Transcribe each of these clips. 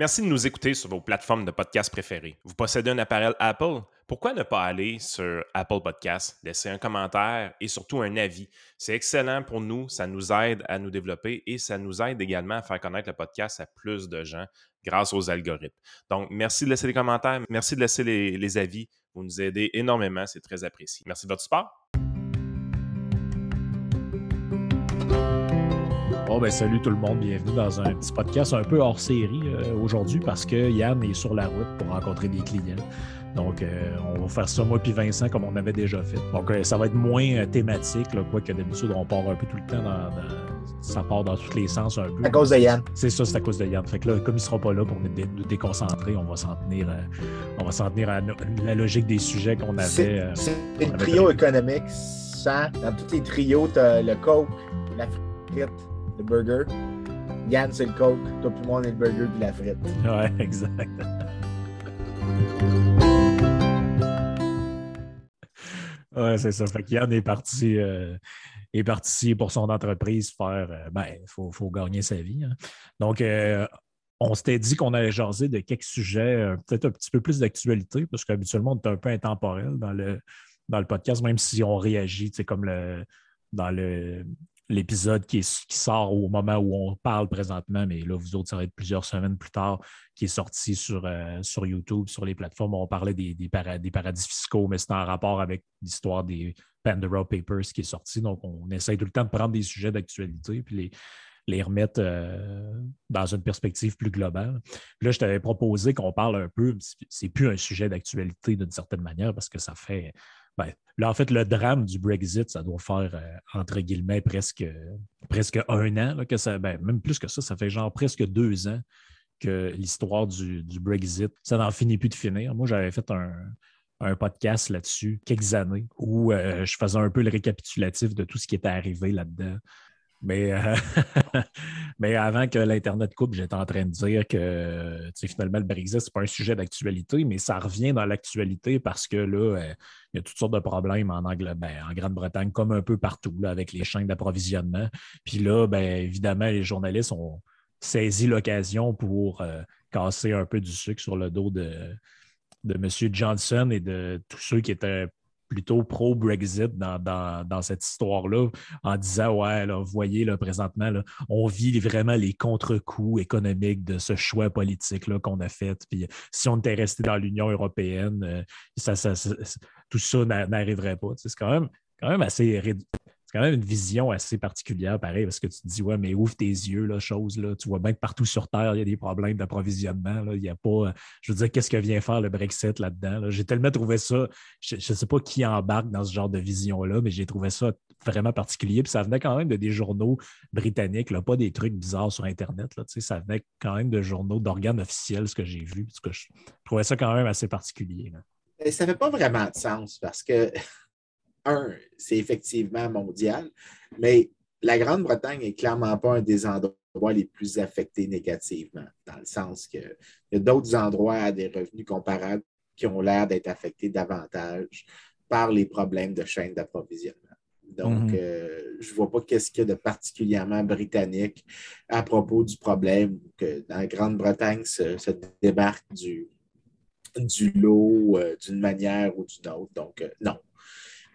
Merci de nous écouter sur vos plateformes de podcast préférées. Vous possédez un appareil Apple? Pourquoi ne pas aller sur Apple Podcast, laisser un commentaire et surtout un avis? C'est excellent pour nous, ça nous aide à nous développer et ça nous aide également à faire connaître le podcast à plus de gens grâce aux algorithmes. Donc, merci de laisser des commentaires, merci de laisser les, les avis. Vous nous aidez énormément, c'est très apprécié. Merci de votre support. Bon, ben, salut tout le monde, bienvenue dans un petit podcast un peu hors série euh, aujourd'hui parce que Yann est sur la route pour rencontrer des clients. Donc, euh, on va faire ça, moi puis Vincent, comme on avait déjà fait. Donc, euh, ça va être moins thématique, là, quoi que d'habitude, on part un peu tout le temps dans, ça part dans tous les sens un peu. À cause de Yann. C'est ça, c'est à cause de Yann. Fait que là, comme il ne sera pas là pour nous, nous déconcentrer, on va s'en tenir, on va s'en tenir à la logique des sujets qu'on avait. C'est le trio économique. Ça, dans tous les trios, tu as le coke, la frite, le burger. Yann, c'est le coke. Toi, puis moi, on est le burger puis la frite. Ouais, exact. ouais, c'est ça. Fait que Yann est parti, euh, est parti pour son entreprise faire. Euh, ben, il faut, faut, gagner sa vie. Hein. Donc, euh, on s'était dit qu'on allait jaser de quelques sujets, peut-être un petit peu plus d'actualité, parce qu'habituellement, on est un peu intemporel dans le, dans le podcast, même si on réagit, comme le, dans le, l'épisode qui, sort au moment où on parle présentement, mais là, vous autres, ça va être plusieurs semaines plus tard, qui est sorti sur, euh, sur YouTube, sur les plateformes. On parlait des, paradis fiscaux, mais c'est en rapport avec l'histoire des Pandora Papers qui est sorti. Donc, on essaye tout le temps de prendre des sujets d'actualité puis les, les remettre euh, dans une perspective plus globale. Là, je t'avais proposé qu'on parle un peu, c'est plus un sujet d'actualité d'une certaine manière parce que ça fait ben, là, en fait, le drame du Brexit, ça doit faire, euh, entre guillemets, presque, un an, que ça, ben, même plus que ça, ça fait genre presque deux ans que l'histoire du, Brexit, ça n'en finit plus de finir. Moi, j'avais fait un, podcast là-dessus quelques années où euh, je faisais un peu le récapitulatif de tout ce qui était arrivé là-dedans. Mais, euh, mais avant que l'Internet coupe, j'étais en train de dire que finalement, le Brexit, ce n'est pas un sujet d'actualité, mais ça revient dans l'actualité parce que là, euh, il y a toutes sortes de problèmes en, ben, en Grande-Bretagne, comme un peu partout, avec les chaînes d'approvisionnement. Puis là, ben, évidemment, les journalistes ont saisi l'occasion pour euh, casser un peu du sucre sur le dos de, de M. Johnson et de tous ceux qui étaient plutôt pro-Brexit dans, cette histoire-là, en disant Ouais, vous voyez, présentement, là, on vit vraiment les contre-coups économiques de ce choix politique qu'on a fait. Puis si on était resté dans l'Union européenne, euh, ça, tout ça n'arriverait pas. C'est quand même, quand même assez c'est quand même une vision assez particulière, pareil, parce que tu te dis, ouais, mais ouvre tes yeux, la chose, là. Tu vois bien que partout sur Terre, il y a des problèmes d'approvisionnement. Il n'y a pas. Je veux dire, qu'est-ce que vient faire le Brexit là-dedans? J'ai tellement trouvé ça. Je ne sais pas qui embarque dans ce genre de vision-là, mais j'ai trouvé ça vraiment particulier. Puis ça venait quand même de des journaux britanniques, là, pas des trucs bizarres sur Internet. Là, ça venait quand même de journaux d'organes officiels, ce que j'ai vu. Parce que je trouvais ça quand même assez particulier. Ça ne fait pas vraiment de sens parce que un, c'est effectivement mondial, mais la Grande-Bretagne n'est clairement pas un des endroits les plus affectés négativement, dans le sens qu'il y a d'autres endroits à des revenus comparables qui ont l'air d'être affectés davantage par les problèmes de chaîne d'approvisionnement. Donc, mhm. euh, je ne vois pas qu'est-ce qu'il y a de particulièrement britannique à propos du problème que dans la Grande-Bretagne se, débarque du, du lot euh, d'une manière ou d'une autre. Donc, euh, non,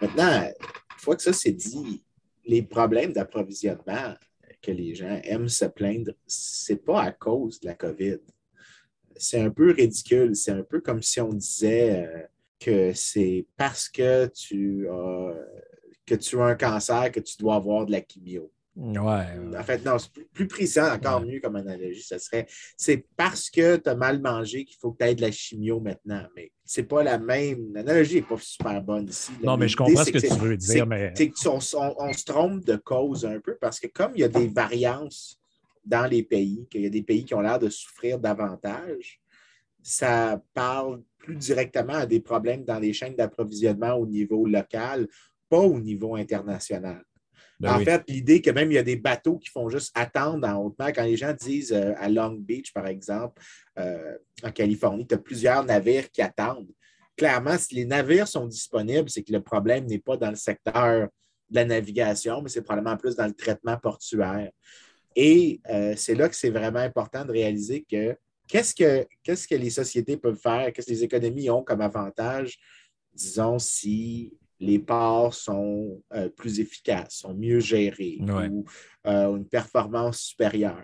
Maintenant, une fois que ça c'est dit, les problèmes d'approvisionnement que les gens aiment se plaindre, ce n'est pas à cause de la COVID. C'est un peu ridicule. C'est un peu comme si on disait euh, que c'est parce que tu, que tu as un cancer que tu dois avoir de la chimio. Ouais, En fait, non, c'est plus, plus encore mieux comme analogie. Ce serait c'est parce que tu as mal mangé qu'il faut que tu aies de la chimio maintenant. Mais c'est pas la même. L'analogie n'est pas super bonne ici. Non, mais je comprends ce que, tu veux dire. Mais... On, on, se trompe de cause un peu parce que comme il y a des variances dans les pays, qu'il y a des pays qui ont l'air de souffrir davantage, ça parle plus directement à des problèmes dans les chaînes d'approvisionnement au niveau local, pas au niveau international. Ben en fait, l'idée que même il y a des bateaux qui font juste attendre en haute mer, quand les gens disent euh, à Long Beach, par exemple, euh, en Californie, tu as plusieurs navires qui attendent. Clairement, si les navires sont disponibles, c'est que le problème n'est pas dans le secteur de la navigation, mais c'est probablement plus dans le traitement portuaire. Et euh, c'est là que c'est vraiment important de réaliser que qu'est-ce que, qu'est-ce que les sociétés peuvent faire, qu'est-ce que les économies ont comme avantage, disons, si les ports sont euh, plus efficaces, sont mieux gérés ou euh, une performance supérieure.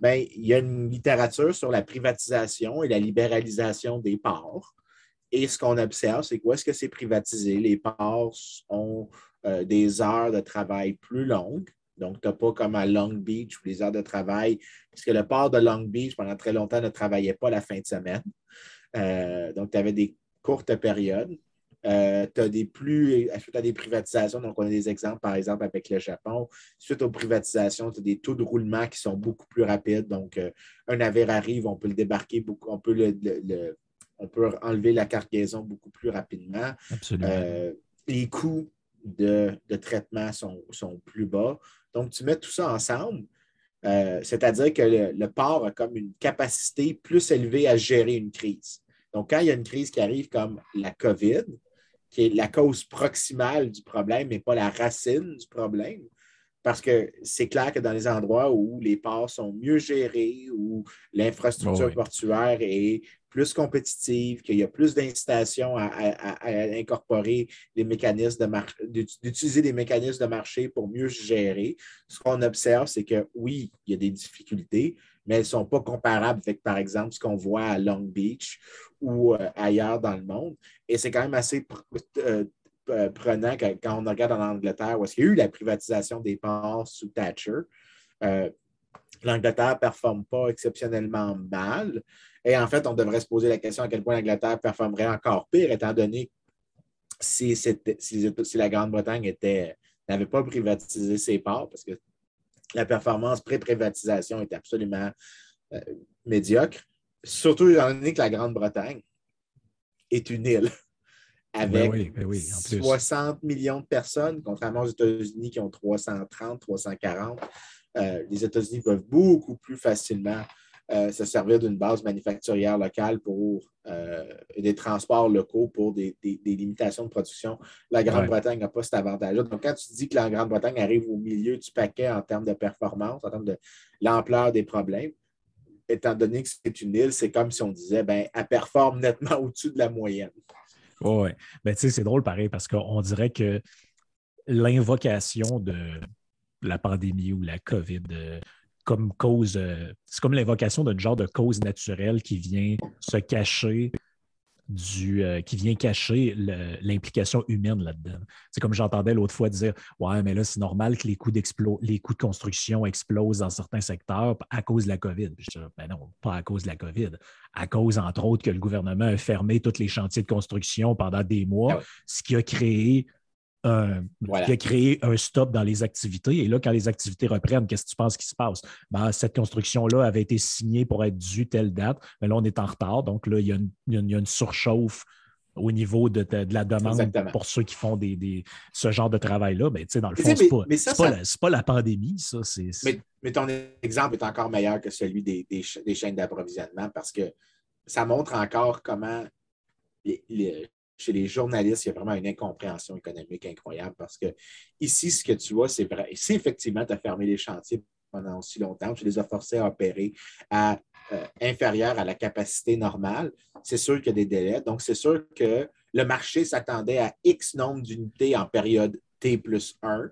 Bien, il y a une littérature sur la privatisation et la libéralisation des ports. Et ce qu'on observe, c'est que est-ce que c'est privatisé? Les ports ont euh, des heures de travail plus longues. Donc, tu n'as pas comme à Long Beach où les heures de travail, puisque le port de Long Beach, pendant très longtemps, ne travaillait pas la fin de semaine. donc, tu avais des courtes périodes. Euh, tu as des plus, suite à des privatisations, donc on a des exemples, par exemple, avec le Japon. Suite aux privatisations, tu as des taux de roulement qui sont beaucoup plus rapides. Donc, euh, un navire arrive, on peut le débarquer, beaucoup, on, peut le, on peut enlever la cargaison beaucoup plus rapidement. Absolument. Euh, les coûts de, traitement sont, plus bas. Donc, tu mets tout ça ensemble. C'est-à-dire que le, le port a comme une capacité plus élevée à gérer une crise. Donc, quand il y a une crise qui arrive comme la COVID, qui est la cause proximale du problème, mais pas la racine du problème. Parce que c'est clair que dans les endroits où les ports sont mieux gérés, où l'infrastructure portuaire est plus compétitive, qu'il y a plus d'incitation à, incorporer les mécanismes de d'utiliser des mécanismes de marché pour mieux gérer, ce qu'on observe, c'est que oui, il y a des difficultés, mais elles ne sont pas comparables avec, par exemple, ce qu'on voit à Long Beach ou euh, ailleurs dans le monde. Et c'est quand même assez euh, euh, prenant quand on regarde en Angleterre où est-ce y a eu la privatisation des ports sous Thatcher. L'Angleterre ne performe pas exceptionnellement mal. Et en fait, on devrait se poser la question à quel point l'Angleterre performerait encore pire, étant donné si, si, si la Grande-Bretagne n'avait pas privatisé ses ports, parce que la performance pré-privatisation est absolument médiocre surtout étant donné que la Grande-Bretagne est une île avec 60 ben millions de personnes, contrairement aux États-Unis qui ont 330, 340. Euh, les États-Unis peuvent beaucoup plus facilement euh, se servir d'une base manufacturière locale pour euh, des transports locaux pour des, limitations de production. La Grande-Bretagne n'a pas cet avantage-là. Donc, quand tu dis que la Grande-Bretagne arrive au milieu du paquet en termes de performance, en termes de l'ampleur des problèmes, étant donné que c'est une île, c'est comme si on disait, ben, elle performe nettement au-dessus de la moyenne. Oui, ben, tu sais, c'est drôle pareil parce qu'on dirait que l'invocation de la pandémie ou la COVID euh, comme cause, euh, c'est comme l'invocation d'un genre de cause naturelle qui vient se cacher du, euh, qui vient cacher l'implication humaine là-dedans. C'est comme j'entendais l'autre fois dire Ouais, mais là, c'est normal que les coûts, les coûts de construction explosent dans certains secteurs à cause de la COVID. Je dis, ben non, pas à cause de la COVID. À cause, entre autres, que le gouvernement a fermé tous les chantiers de construction pendant des mois, ah ce qui a créé qui a créé un stop dans les activités. Et là, quand les activités reprennent, qu'est-ce que tu penses qui se passe? Ben, cette construction-là avait été signée pour être due telle date, mais là, on est en retard. Donc là, il y a une, surchauffe au niveau de, la demande pour ceux qui font des, ce genre de travail-là. Ben, dans le fond, ce n'est pas, la pandémie, ça. Mais, ton exemple est encore meilleur que celui des, chaînes d'approvisionnement parce que ça montre encore comment les, chez les journalistes, il y a vraiment une incompréhension économique incroyable parce que ici, ce que tu vois, c'est vrai. Si effectivement, tu as fermé les chantiers pendant aussi longtemps, tu les as forcés à opérer à euh, inférieur à la capacité normale, c'est sûr qu'il y a des délais. Donc, c'est sûr que le marché s'attendait à X nombre d'unités en période T plus 1.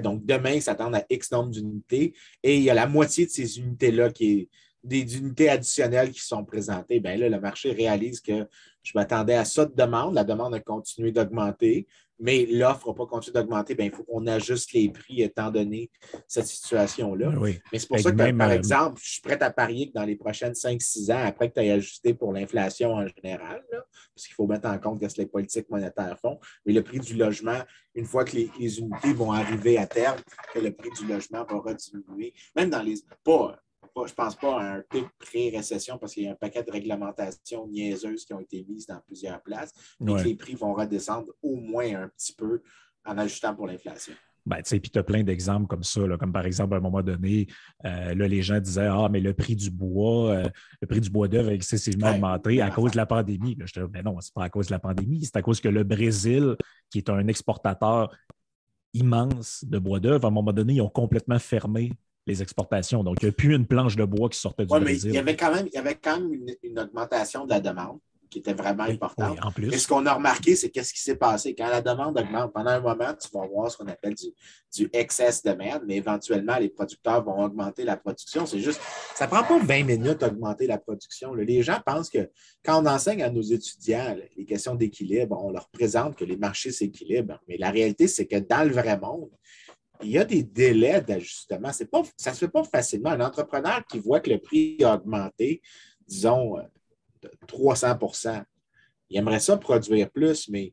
Donc, demain, il s'attend à X nombre d'unités et il y a la moitié de ces unités-là qui est des unités additionnelles qui sont présentées. Bien là, le marché réalise que je m'attendais à ça de demande. La demande a continué d'augmenter, mais l'offre n'a pas continué d'augmenter. Bien, il faut qu'on ajuste les prix étant donné cette situation-là. Mais c'est pour ça que, par euh, exemple, je suis prêt à parier que dans les prochaines 5-6 ans, après que tu aies ajusté pour l'inflation en général, parce qu'il faut mettre en compte ce que les politiques monétaires font, mais le prix du logement, une fois que les, unités vont arriver à terme, que le prix du logement va rediminuer, même dans les. Pas, je ne pense pas à un pic pré-récession parce qu'il y a un paquet de réglementations niaiseuses qui ont été mises dans plusieurs places, mais que les prix vont redescendre au moins un petit peu en ajustant pour l'inflation. Ben, puis tu as plein d'exemples comme ça, comme par exemple, à un moment donné, euh, là, les gens disaient Ah, mais le prix du bois, euh, le prix du bois d'œuvre a excessivement augmenté à cause de la pandémie. je te dis, mais non, ce n'est pas à cause de la pandémie, c'est à cause que le Brésil, qui est un exportateur immense de bois d'œuvre, à un moment donné, ils ont complètement fermé les exportations. Donc, il n'y a plus une planche de bois qui sortait du Oui, mais Brésil. il y avait quand même, il y avait quand même une, une augmentation de la demande qui était vraiment Oui, importante. oui, en plus. Et ce qu'on a remarqué, c'est qu'est-ce qui s'est passé? Quand la demande augmente, pendant un moment, tu vas voir ce qu'on appelle du, du excess demand, mais éventuellement, les producteurs vont augmenter la production. C'est juste, ça ne prend pas 20 minutes d'augmenter la production. là. Les gens pensent que quand on enseigne à nos étudiants là, les questions d'équilibre, on leur présente que les marchés s'équilibrent. Mais la réalité, c'est que dans le vrai monde, il y a des délais d'ajustement. C'est pas, ça ne se fait pas facilement. Un entrepreneur qui voit que le prix a augmenté, disons, euh, de 300 il aimerait ça produire plus, mais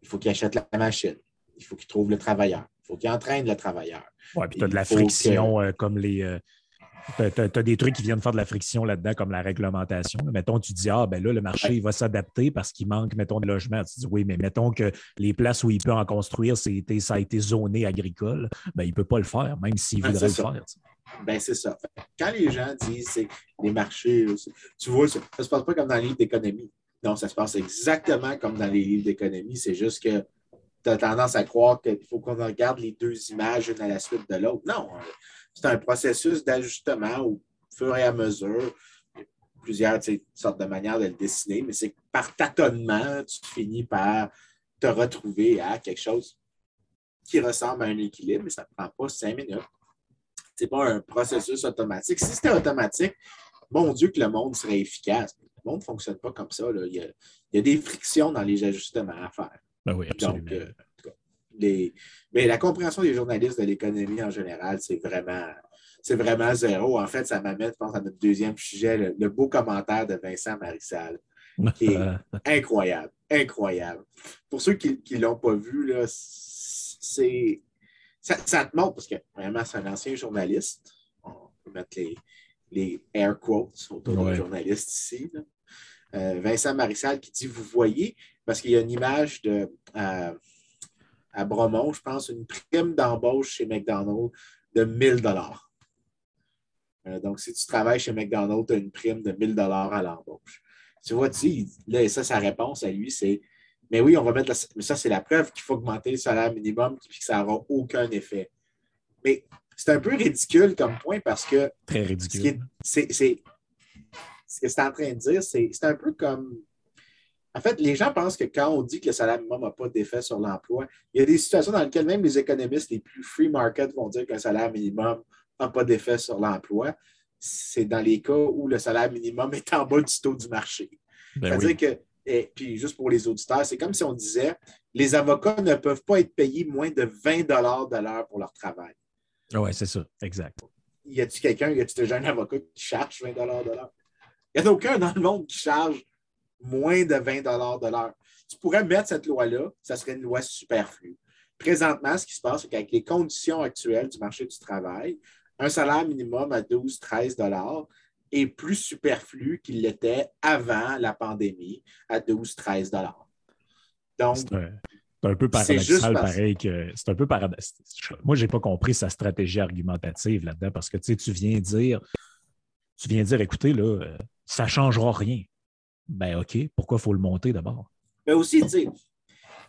il faut qu'il achète la machine. Il faut qu'il trouve le travailleur. Il faut qu'il entraîne le travailleur. Ouais, puis tu as de la friction euh, comme les. euh, tu as, des trucs qui viennent faire de la friction là-dedans, comme la réglementation. Mettons, tu dis, ah, ben là, le marché il va s'adapter parce qu'il manque, mettons, de logements. Tu dis, oui, mais mettons que les places où il peut en construire, ça a été zoné agricole. Ben, il ne peut pas le faire, même s'il voudrait le ça. faire. Ben, c'est ça. Quand les gens disent c'est les marchés, c'est- tu vois, ça ne se passe pas comme dans les livres d'économie. Non, ça se passe exactement comme dans les livres d'économie. C'est juste que tu as tendance à croire qu'il faut qu'on regarde les deux images une à la suite de l'autre. Non, euh, c'est un processus d'ajustement au fur et à mesure. Il y a plusieurs sortes de manières de le dessiner, mais c'est que par tâtonnement, tu finis par te retrouver à quelque chose qui ressemble à un équilibre, mais ça ne prend pas cinq minutes. Ce n'est pas un processus automatique. Si c'était automatique, mon Dieu, que le monde serait efficace. Le monde ne fonctionne pas comme ça. là. Il, y a, il y a des frictions dans les ajustements à faire. Ben oui, absolument. Donc, euh, les- mais la compréhension des journalistes de l'économie en général, c'est vraiment, c'est vraiment zéro. En fait, ça m'amène, je pense, à notre deuxième sujet, le, le beau commentaire de Vincent Marissal, qui est incroyable, incroyable. Pour ceux qui ne l'ont pas vu, là, c'est, ça, ça te montre, parce que vraiment, c'est un ancien journaliste. On peut mettre les, les air quotes autour Ouais. d'un journaliste ici. là. Euh, Vincent Marissal qui dit Vous voyez, parce qu'il y a une image de, à, à Bromont, je pense, une prime d'embauche chez McDonald's de 1000 Euh, Donc, si tu travailles chez McDonald's, tu as une prime de 1000 à l'embauche. Tu vois, tu là, ça, sa réponse à lui, c'est Mais oui, on va mettre. la- mais ça, c'est la preuve qu'il faut augmenter le salaire minimum et que ça n'aura aucun effet. Mais c'est un peu ridicule comme point parce que Très ce qui ridicule. est- c'est, c'est- ce que c'est en train de dire, c'est un peu comme. En fait, les gens pensent que quand on dit que le salaire minimum n'a pas d'effet sur l'emploi, il y a des situations dans lesquelles même les économistes les plus free market vont dire qu'un salaire minimum n'a pas d'effet sur l'emploi. C'est dans les cas où le salaire minimum est en bas du taux du marché. Ben C'est-à-dire oui. que, et puis juste pour les auditeurs, c'est comme si on disait les avocats ne peuvent pas être payés moins de 20 de l'heure pour leur travail. Oui, c'est ça, exact. y a-tu quelqu'un, y a-tu déjà un avocat qui charge 20 de l'heure? Il n'y en a aucun dans le monde qui charge moins de 20 de l'heure. Tu pourrais mettre cette loi-là, ça serait une loi superflue. Présentement, ce qui se passe, c'est qu'avec les conditions actuelles du marché du travail, un salaire minimum à 12-13 est plus superflu qu'il l'était avant la pandémie à 12-13 Donc, C'est un, c'est un peu paradoxal, pareil que c'est un peu paradoxal. Moi, je n'ai pas compris sa stratégie argumentative là-dedans parce que tu viens dire, tu viens dire, écoutez, là, euh, ça ne changera rien. Ben OK, pourquoi il faut le monter d'abord? mais aussi, tu sais,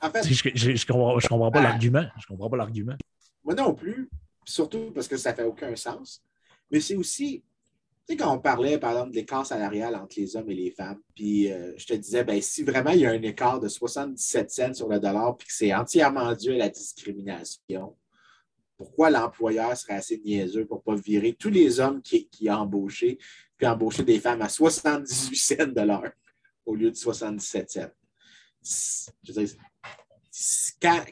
en fait, Je ne comprends, je comprends pas Ah. l'argument. Je comprends pas l'argument. Moi non plus, surtout parce que ça ne fait aucun sens. Mais c'est aussi, tu sais, quand on parlait, par exemple, de l'écart salarial entre les hommes et les femmes, puis euh, je te disais, ben, si vraiment il y a un écart de 77 cents sur le dollar, puis que c'est entièrement dû à la discrimination, pourquoi l'employeur serait assez niaiseux pour ne pas virer tous les hommes qui, qui a embauché, puis embaucher des femmes à 78 cents de l'heure? Au lieu de 77 cents? Je veux dire,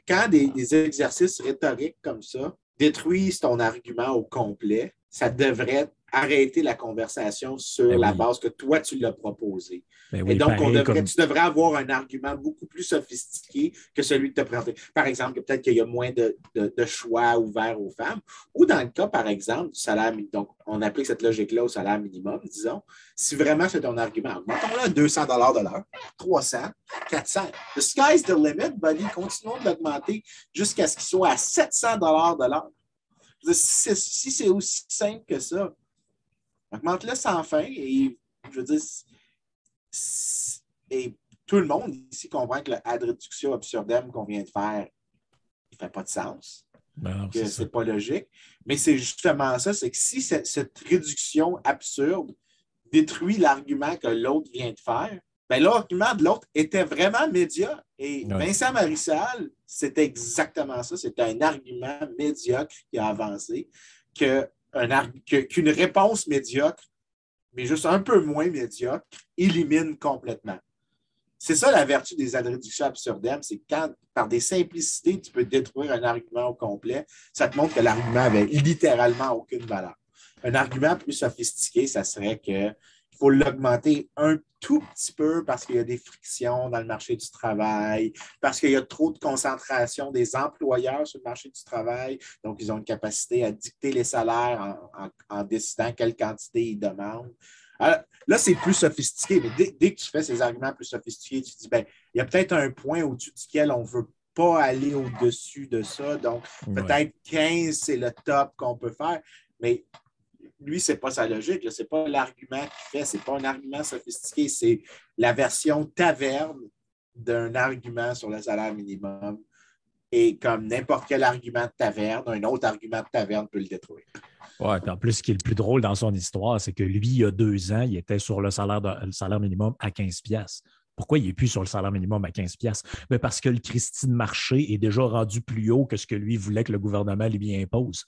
quand, des exercices rhétoriques comme ça détruisent ton argument au complet, ça devrait arrêter la conversation sur Ben la oui. base que toi, tu l'as proposé. Ben oui, Et donc, on devrait, comme- tu devrais avoir un argument beaucoup plus sophistiqué que celui de te présenter. Par exemple, que peut-être qu'il y a moins de, de- de choix ouverts aux femmes. Ou dans le cas, par exemple, du salaire minimum. Donc, on applique cette logique-là au salaire minimum, disons. Si vraiment c'est ton argument, augmentons-le à 200 de l'heure, 300, 400. The sky's the limit, buddy. Continuons de l'augmenter jusqu'à ce qu'il soit à 700 de l'heure. Dire, Si c'est si c'est aussi simple que ça, augmente-le sans fin et je veux dire, et tout le monde ici comprend que le ad reductio absurdum qu'on vient de faire, il ne fait pas de sens. que ce n'est pas logique. Mais c'est justement ça, c'est que si cette, réduction absurde détruit l'argument que l'autre vient de faire, ben, l'argument de l'autre était vraiment médiocre. Et Vincent Marissal, c'était exactement ça. C'était un argument médiocre qui a avancé, qu'une réponse médiocre, mais juste un peu moins médiocre, élimine complètement. C'est ça la vertu des réductions absurdem, c'est quand, par des simplicités, tu peux détruire un argument au complet, ça te montre que l'argument avait littéralement aucune valeur. Un argument plus sophistiqué, ça serait qu'il faut l'augmenter un tout petit peu parce qu'il y a des frictions dans le marché du travail, parce qu'il y a trop de concentration des employeurs sur le marché du travail. Donc, ils ont une capacité à dicter les salaires en décidant quelle quantité ils demandent. Ah, là, c'est plus sophistiqué, mais dès, que tu fais ces arguments plus sophistiqués, tu te dis, ben, il y a peut-être un point au-dessus duquel on ne veut pas aller au-dessus de ça. Donc, peut-être 15, c'est le top qu'on peut faire. Mais lui, ce n'est pas sa logique. Ce n'est pas l'argument qu'il fait. Ce n'est pas un argument sophistiqué. C'est la version taverne d'un argument sur le salaire minimum. Et comme n'importe quel argument de taverne, un autre argument de taverne peut le détruire. Oui, en plus, ce qui est le plus drôle dans son histoire, c'est que lui, il y a deux ans, il était sur le salaire, salaire minimum à 15 pièces. Pourquoi il n'est plus sur le salaire minimum à 15 pièces Mais parce que le Christine Marché est déjà rendu plus haut que ce que lui voulait que le gouvernement lui impose.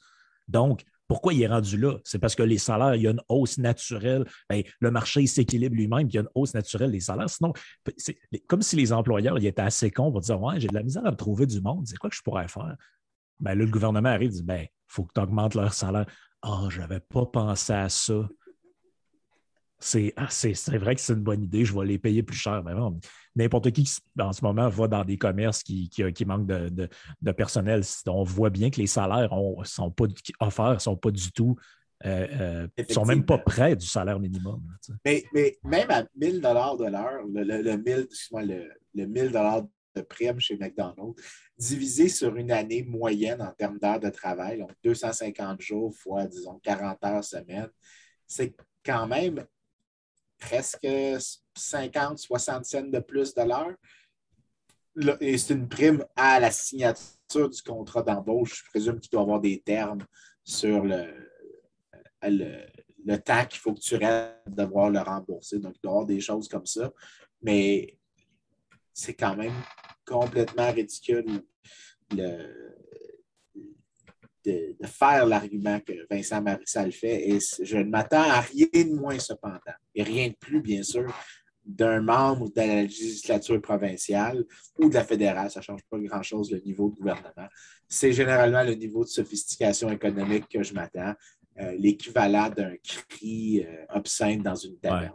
Donc, pourquoi il est rendu là? C'est parce que les salaires, il y a une hausse naturelle. Ben, le marché s'équilibre lui-même, il y a une hausse naturelle des salaires. Sinon, c'est comme si les employeurs ils étaient assez cons pour dire Ouais, j'ai de la misère à me trouver du monde, c'est quoi que je pourrais faire? Ben, là, le gouvernement arrive et dit ben, il faut que tu augmentes leur salaire. Ah, je n'avais pas pensé à ça. Ah, c'est vrai que c'est une bonne idée, je vais les payer plus cher. N'importe qui en ce moment va dans des commerces qui, qui, manquent de, personnel. On voit bien que les salaires ne sont pas offerts, ne sont pas du tout, euh, euh sont même pas près du salaire minimum. mais, mais, même à 1000 de l'heure, le, le, le, le 1000 de prime chez McDonald's, divisé sur une année moyenne en termes d'heures de travail, donc 250 jours fois, disons, 40 heures semaine, c'est quand même presque 50, 60 cents de plus de l'heure. Et c'est une prime à la signature du contrat d'embauche. Je présume qu'il doit avoir des termes sur le, le, temps qu'il faut que tu restes devoir le rembourser. Donc, il doit y avoir des choses comme ça. Mais c'est quand même complètement ridicule de, faire l'argument que Vincent Marissal fait. Et je ne m'attends à rien de moins cependant, et rien de plus, bien sûr, d'un membre de la législature provinciale ou de la fédérale. Ça ne change pas grand-chose le niveau de gouvernement. C'est généralement le niveau de sophistication économique que je m'attends, euh, l'équivalent d'un cri euh, obscène dans une taverne.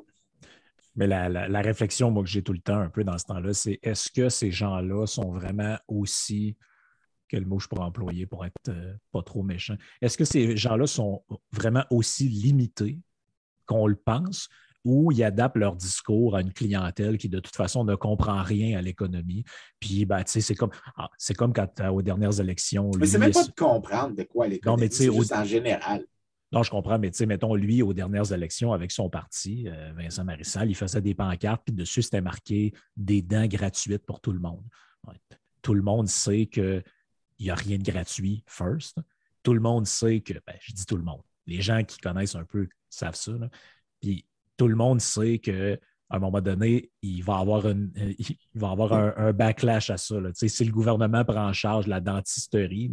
Mais la, réflexion, moi, que j'ai tout le temps un peu dans ce temps-là, c'est est-ce que ces gens-là sont vraiment aussi, quel mot je pourrais employer pour être euh, pas trop méchant, est-ce que ces gens-là sont vraiment aussi limités qu'on le pense ou ils adaptent leur discours à une clientèle qui, de toute façon, ne comprend rien à l'économie? Puis, ben, tu sais, c'est comme, ah, c'est comme quand, aux dernières élections. Mais c'est même pas de comprendre de quoi l'économie, c'est juste en général. Non, je comprends, mais tu sais, mettons, lui, aux dernières élections, avec son parti, euh, Vincent Marissal, il faisait des pancartes, puis dessus, c'était marqué des dents gratuites pour tout le monde. Tout le monde sait qu'il n'y a rien de gratuit, first. Tout le monde sait que, ben, je dis tout le monde, les gens qui connaissent un peu savent ça. Puis tout le monde sait qu'à un moment donné, il va avoir, une, il va avoir un, backlash à ça. Si le gouvernement prend en charge la dentisterie,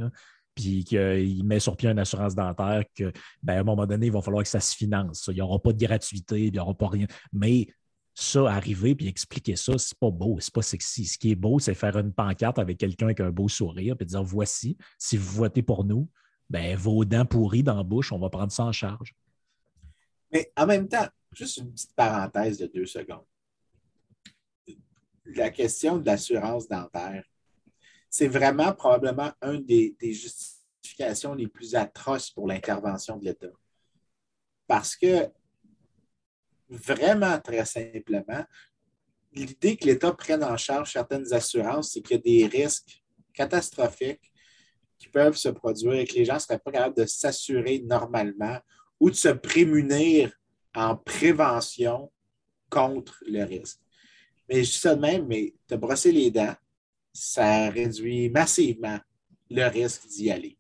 puis qu'il met sur pied une assurance dentaire, que, ben, à un moment donné, il va falloir que ça se finance. Il n'y aura pas de gratuité, il n'y aura pas rien. Mais ça, arriver puis expliquer ça, c'est pas beau, c'est pas sexy. Ce qui est beau, c'est faire une pancarte avec quelqu'un avec un beau sourire puis dire voici, si vous votez pour nous, ben, vos dents pourries dans la bouche, on va prendre ça en charge. Mais en même temps, juste une petite parenthèse de deux secondes. La question de l'assurance dentaire, c'est vraiment probablement une des, justifications les plus atroces pour l'intervention de l'État. Parce que, vraiment très simplement, l'idée que l'État prenne en charge certaines assurances, c'est qu'il y a des risques catastrophiques qui peuvent se produire et que les gens ne seraient pas capables de s'assurer normalement ou de se prémunir en prévention contre le risque. Mais je de même, mais te brosser les dents, ça réduit massivement le risque d'y aller.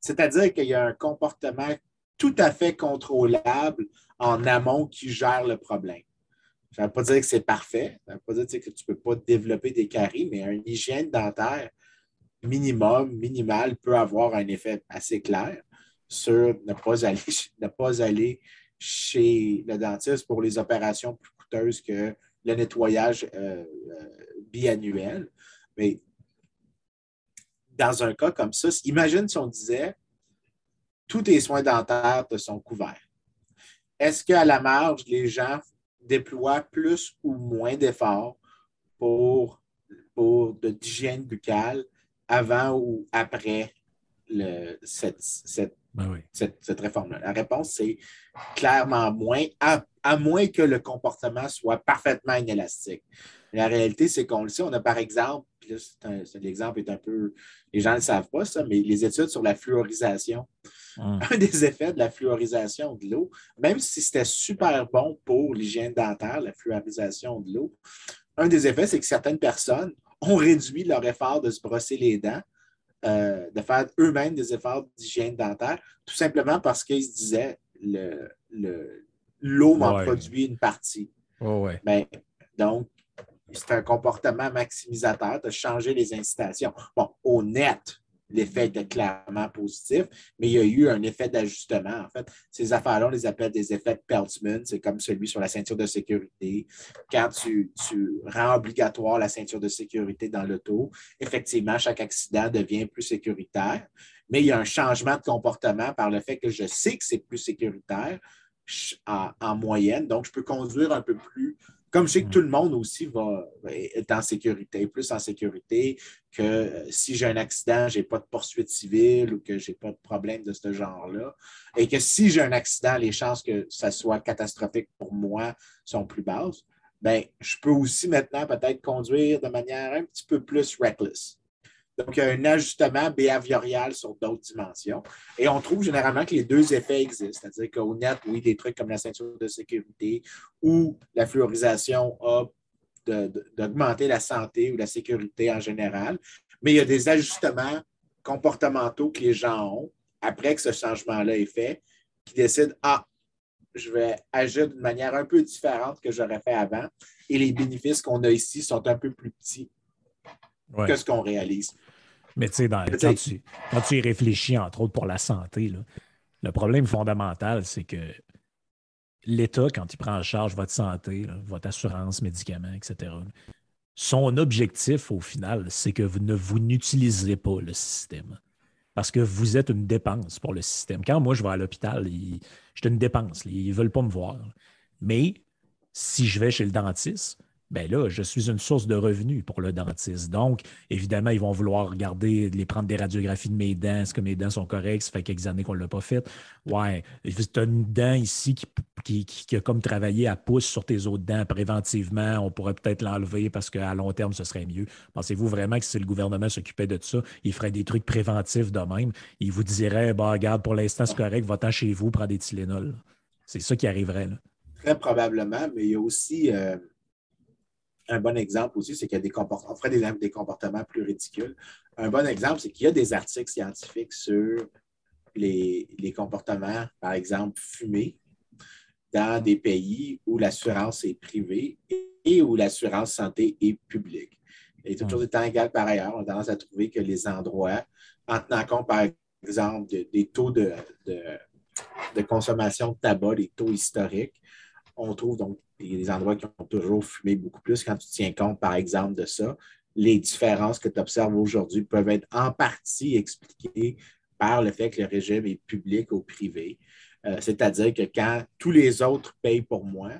C'est-à-dire qu'il y a un comportement tout à fait contrôlable en amont qui gère le problème. Ça ne veut pas dire que c'est parfait, ça ne veut pas dire que tu ne peux pas développer des caries, mais une hygiène dentaire minimum, minimal, peut avoir un effet assez clair sur ne pas aller, ne pas aller chez le dentiste pour les opérations plus coûteuses que le nettoyage euh, euh, biannuel. Mais dans un cas comme ça, imagine si on disait tous tes soins dentaires te sont couverts. Est-ce qu'à la marge, les gens déploient plus ou moins d'efforts pour, pour de d'hygiène buccale avant ou après le, cette, cette, ben cette, réforme-là? La réponse, c'est clairement moins, à, moins que le comportement soit parfaitement inélastique. La réalité, c'est qu'on le sait, on a par exemple, l'exemple est un peu, les gens ne le savent pas, ça, mais les études sur la fluorisation. Hum. Un des effets de la fluorisation de l'eau, même si c'était super bon pour l'hygiène dentaire, la fluorisation de l'eau, un des effets, c'est que certaines personnes ont réduit leur effort de se brosser les dents, euh, de faire eux-mêmes des efforts d'hygiène dentaire, tout simplement parce qu'ils se disaient l'eau le, m'en produit une partie. ouais. Ben, donc, c'est un comportement maximisateur de changer les incitations. Bon, au net, l'effet était clairement positif, mais il y a eu un effet d'ajustement. En fait, ces affaires-là, on les appelle des effets de Peltzman. C'est comme celui sur la ceinture de sécurité. Quand tu, rends obligatoire la ceinture de sécurité dans l'auto, effectivement, chaque accident devient plus sécuritaire, mais il y a un changement de comportement par le fait que je sais que c'est plus sécuritaire en moyenne, donc je peux conduire un peu plus comme je sais que tout le monde aussi va être en sécurité, plus en sécurité que euh, si j'ai un accident, je n'ai pas de poursuite civile ou que je n'ai pas de problème de ce genre-là. Et que si j'ai un accident, les chances que ça soit catastrophique pour moi sont plus basses. Bien, je peux aussi maintenant peut-être conduire de manière un petit peu plus reckless. Donc, il y a un ajustement behaviorial sur d'autres dimensions. Et on trouve généralement que les deux effets existent. C'est-à-dire qu'au net, oui, des trucs comme la ceinture de sécurité ou la fluorisation a d'augmenter la santé ou la sécurité en général. Mais il y a des ajustements comportementaux que les gens ont après que ce changement-là est fait, qui décident, ah, je vais agir d'une manière un peu différente que j'aurais fait avant. Et les bénéfices qu'on a ici sont un peu plus petits que ce qu'on réalise. Mais tu sais, quand, tu, quand tu y réfléchis, entre autres pour la santé, le problème fondamental, c'est que l'État, quand il prend en charge votre santé, votre assurance, médicaments, etc., son objectif, au final, c'est que vous ne vous n'utilisez pas le système. Parce que vous êtes une dépense pour le système. Quand moi, je vais à l'hôpital, je suis une dépense. Ils ne veulent pas me voir. Mais si je vais chez le dentiste, ben là, je suis une source de revenus pour le dentiste. Donc, évidemment, ils vont vouloir regarder, les prendre des radiographies de mes dents. Est-ce que mes dents sont correctes? Ça fait quelques années qu'on ne l'a pas fait. Ouais, tu as une dent ici qui, qui, a comme travaillé à pouce sur tes autres dents préventivement. On pourrait peut-être l'enlever parce qu'à long terme, ce serait mieux. Pensez-vous vraiment que si le gouvernement s'occupait de ça, il ferait des trucs préventifs de même? Il vous dirait, bah, regarde, pour l'instant, c'est correct, va-t'en chez vous, prends des Tylenol. C'est ça qui arriverait. Là. Très probablement, mais il y a aussi. Euh, un bon exemple aussi, c'est qu'il y a des comportements, on ferait des, des comportements plus ridicules. Un bon exemple, c'est qu'il y a des articles scientifiques sur les, comportements, par exemple, fumés dans des pays où l'assurance est privée et où l'assurance santé est publique. Et tout chose étant égal par ailleurs, on a tendance à trouver que les endroits, en tenant compte, par exemple, des taux de, de, consommation de tabac, des taux historiques, on trouve donc des endroits qui ont toujours fumé beaucoup plus. Quand tu tiens compte, par exemple, de ça, les différences que tu observes aujourd'hui peuvent être en partie expliquées par le fait que le régime est public ou privé. Euh, c'est-à-dire que quand tous les autres payent pour moi,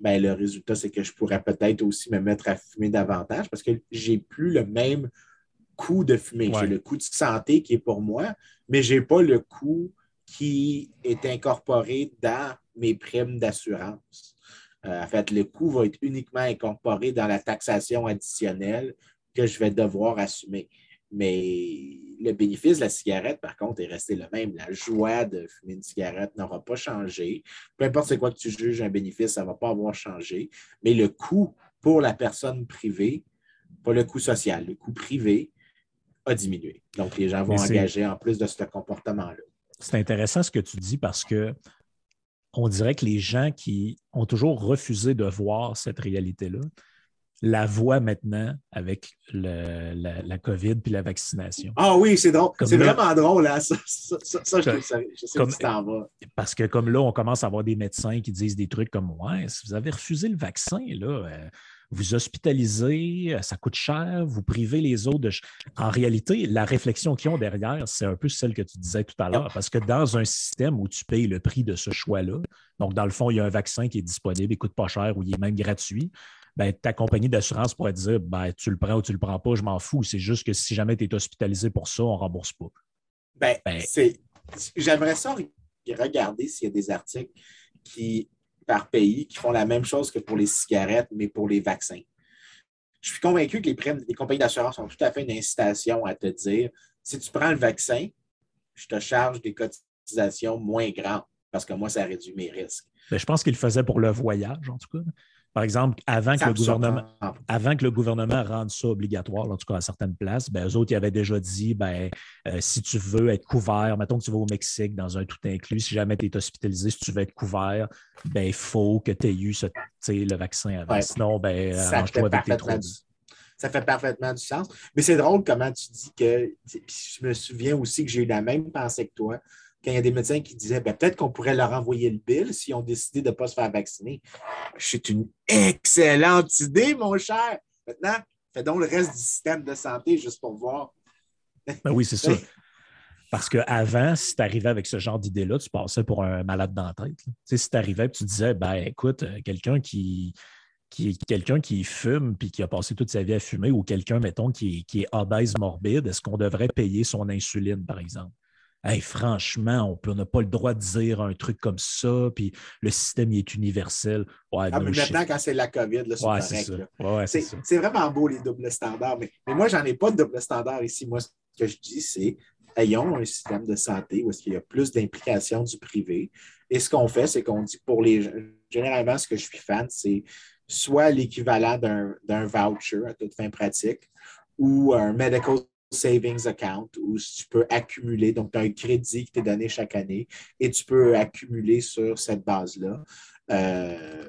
ben, le résultat, c'est que je pourrais peut-être aussi me mettre à fumer davantage parce que je n'ai plus le même coût de fumer. J'ai le coût de santé qui est pour moi, mais je n'ai pas le coût qui est incorporé dans mes primes d'assurance. Euh, en fait, le coût va être uniquement incorporé dans la taxation additionnelle que je vais devoir assumer. Mais le bénéfice de la cigarette, par contre, est resté le même. La joie de fumer une cigarette n'aura pas changé. Peu importe c'est quoi que tu juges un bénéfice, ça ne va pas avoir changé. Mais le coût pour la personne privée, pas le coût social, le coût privé, a diminué. Donc, les gens vont engager en plus de ce comportement-là. C'est intéressant ce que tu dis parce que on dirait que les gens qui ont toujours refusé de voir cette réalité-là la voient maintenant avec la, la, COVID puis la vaccination. Ah oui, c'est drôle. C'est vraiment drôle, hein? ça, ça, ça, je, je, sais comme, t'en vas. Parce que comme là, on commence à avoir des médecins qui disent des trucs comme Ouais, si vous avez refusé le vaccin, là, euh, vous hospitalisez, euh, ça coûte cher, vous privez les autres de. En réalité, la réflexion qu'ils ont derrière, c'est un peu celle que tu disais tout à l'heure, parce que dans un système où tu payes le prix de ce choix-là, donc dans le fond, il y a un vaccin qui est disponible, il ne coûte pas cher ou il est même gratuit. Ben, ta compagnie d'assurance pourrait te dire ben, tu le prends ou tu le prends pas, je m'en fous. C'est juste que si jamais tu es hospitalisé pour ça, on ne rembourse pas. Ben, ben J'aimerais ça regarder s'il y a des articles qui par pays qui font la même chose que pour les cigarettes, mais pour les vaccins. Je suis convaincu que les, compagnies d'assurance ont tout à fait une incitation à te dire si tu prends le vaccin, je te charge des cotisations moins grandes parce que moi, ça réduit mes risques. Je pense qu'ils le faisaient pour le voyage, en tout cas. Par exemple, avant que, le gouvernement, avant que le gouvernement rende ça obligatoire, en tout cas à certaines places, ben, eux autres, ils avaient déjà dit ben, euh, si tu veux être couvert, mettons que tu vas au Mexique dans un tout inclus, si jamais tu es hospitalisé, si tu veux être couvert, ben, il faut que tu aies eu le vaccin avant. Sinon, ben, arrange-toi avec tes troubles. ça fait parfaitement du sens. Mais c'est drôle comment tu dis que. Je me souviens aussi que j'ai eu la même pensée que toi quand il y a des médecins qui disaient ben, peut-être qu'on pourrait leur envoyer le bill si ont décidé de ne pas se faire vacciner. C'est une excellente idée, mon cher. Maintenant, fais donc le reste du système de santé juste pour voir. Ben oui, c'est ça. Parce qu'avant, si tu arrivais avec ce genre d'idée-là, tu passais pour un malade dans la tête. si tu arrivais et tu disais, ben écoute, euh, quelqu'un qui, qui quelqu'un qui fume puis qui a passé toute sa vie à fumer ou quelqu'un, mettons, qui qui est obèse morbide, est-ce qu'on devrait payer son insuline, par exemple? Franchement, on n'a pas le droit de dire un truc comme ça, puis le système est universel. Ouais, ah, maintenant, quand c'est la COVID, c'est C'est vraiment beau, les doubles standards. Mais, moi, j'en ai pas de double standard ici. Moi, ce que je dis, c'est ayons un système de santé où est-ce qu'il y a plus d'implication du privé. Et ce qu'on fait, c'est qu'on dit pour les généralement, ce que je suis fan, c'est soit l'équivalent d'un voucher à toute fin pratique ou un medical savings account où tu peux accumuler, donc tu as un crédit qui t'est donné chaque année et tu peux accumuler sur cette base-là. Euh,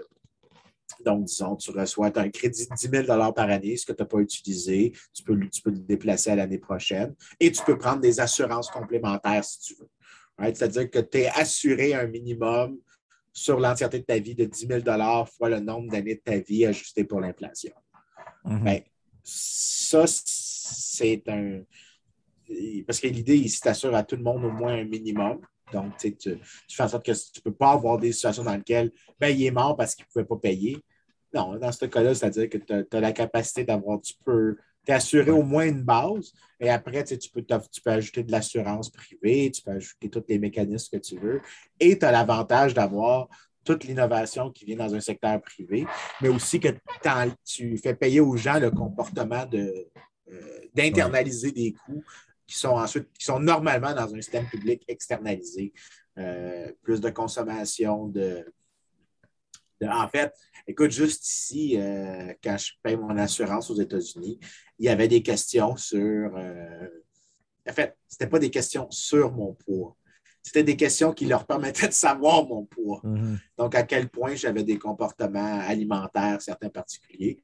donc, disons, tu reçois un crédit de 10 000 par année, ce que tu n'as pas utilisé, tu peux, tu peux le déplacer à l'année prochaine et tu peux prendre des assurances complémentaires si tu veux. C'est-à-dire que tu es assuré un minimum sur l'entièreté de ta vie de 10 000 fois le nombre d'années de ta vie ajusté pour l'inflation. Ben, ça, c'est un. Parce que l'idée, il s'assure à tout le monde au moins un minimum. Donc, tu, fais en sorte que tu ne peux pas avoir des situations dans lesquelles ben, il est mort parce qu'il ne pouvait pas payer. Non, dans ce cas-là, c'est-à-dire que tu as, la capacité d'avoir, tu peux t'assurer au moins une base et après, tu, peux, tu peux ajouter de l'assurance privée, tu peux ajouter tous les mécanismes que tu veux et tu as l'avantage d'avoir toute l'innovation qui vient dans un secteur privé, mais aussi que tu fais payer aux gens le comportement de, d'internaliser des coûts qui sont ensuite, qui sont normalement dans un système public externalisé. Euh, plus de consommation, de, En fait, écoute, juste ici, euh, quand je paye mon assurance aux États-Unis, il y avait des questions sur. en fait, ce n'était pas des questions sur mon poids. C'était des questions qui leur permettaient de savoir mon poids. Mm-hmm. Donc, à quel point j'avais des comportements alimentaires, certains particuliers.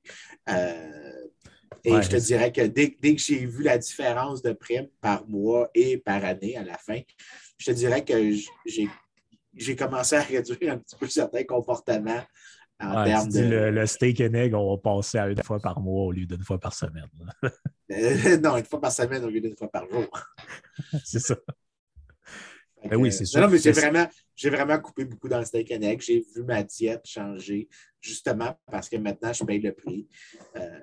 Et je te dirais que dès, que j'ai vu la différence de prime par mois et par année à la fin, je te dirais que j'ai commencé à réduire un petit peu certains comportements en termes de. Le, steak and egg, on va passer à une fois par mois au lieu d'une fois par semaine. Euh, non, une fois par semaine au lieu d'une fois par jour. c'est ça. Ben oui, c'est sûr. Non, mais j'ai vraiment, vraiment coupé beaucoup dans le steak and egg. J'ai vu ma diète changer justement parce que maintenant, je paye le prix. Euh,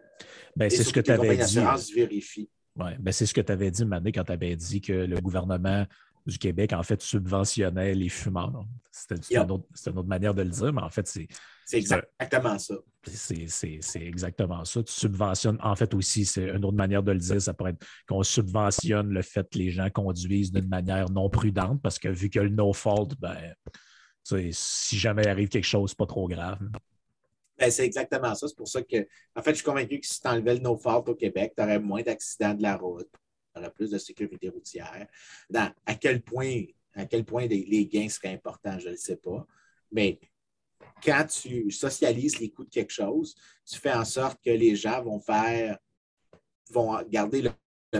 ben, c'est ce que tu avais dit. vérifie. Ouais, ben, c'est ce que tu avais dit, Mané, quand tu avais dit que le gouvernement du Québec, en fait, subventionnait les fumeurs. C'était une, autre manière de le dire, mais en fait, c'est. C'est exactement ça. C'est exactement ça. Tu subventionnes, en fait aussi, c'est une autre manière de le dire, ça pourrait être qu'on subventionne le fait que les gens conduisent d'une manière non prudente, parce que vu que le no-fault, ben, si jamais arrive quelque chose, pas trop grave. Ben, c'est exactement ça. C'est pour ça que, en fait, je suis convaincu que si tu enlevais le no-fault au Québec, tu aurais moins d'accidents de la route, tu aurait plus de sécurité routière. à quel point, à quel point les, gains seraient importants, je ne sais pas. Mais quand tu socialises les coûts de quelque chose, tu fais en sorte que les gens vont faire, vont garder le,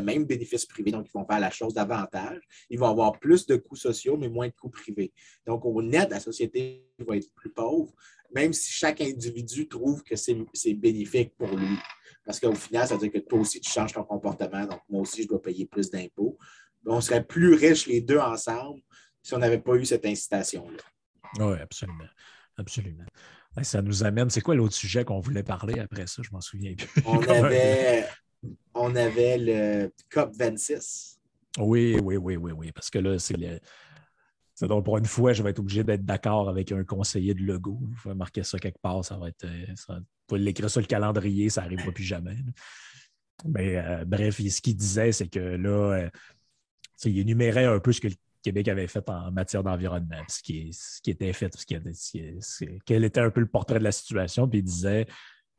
même bénéfice privé, donc ils vont faire la chose davantage. Ils vont avoir plus de coûts sociaux, mais moins de coûts privés. Donc, au net, la société va être plus pauvre, même si chaque individu trouve que c'est bénéfique pour lui. Parce qu'au final, ça veut dire que toi aussi, tu changes ton comportement, donc moi aussi, je dois payer plus d'impôts. On serait plus riches les deux ensemble si on n'avait pas eu cette incitation-là. Oui, absolument. Absolument. Ça nous amène. C'est quoi l'autre sujet qu'on voulait parler après ça? Je m'en souviens plus. On avait, on avait le COP 26. Oui, oui, oui, oui, oui. Parce que là, c'est le. Donc, pour une fois, je vais être obligé d'être d'accord avec un conseiller de logo. Je vais marquer ça quelque part. Ça va être. Euh, ça, pour l'écrire sur le calendrier, ça n'arrivera plus jamais. Mais euh, bref, ce qu'il disait, c'est que là, euh, il énumérait un peu ce que le Québec avait fait en matière d'environnement, ce qui, ce qui était fait, ce qui, quel était un peu le portrait de la situation, puis il disait,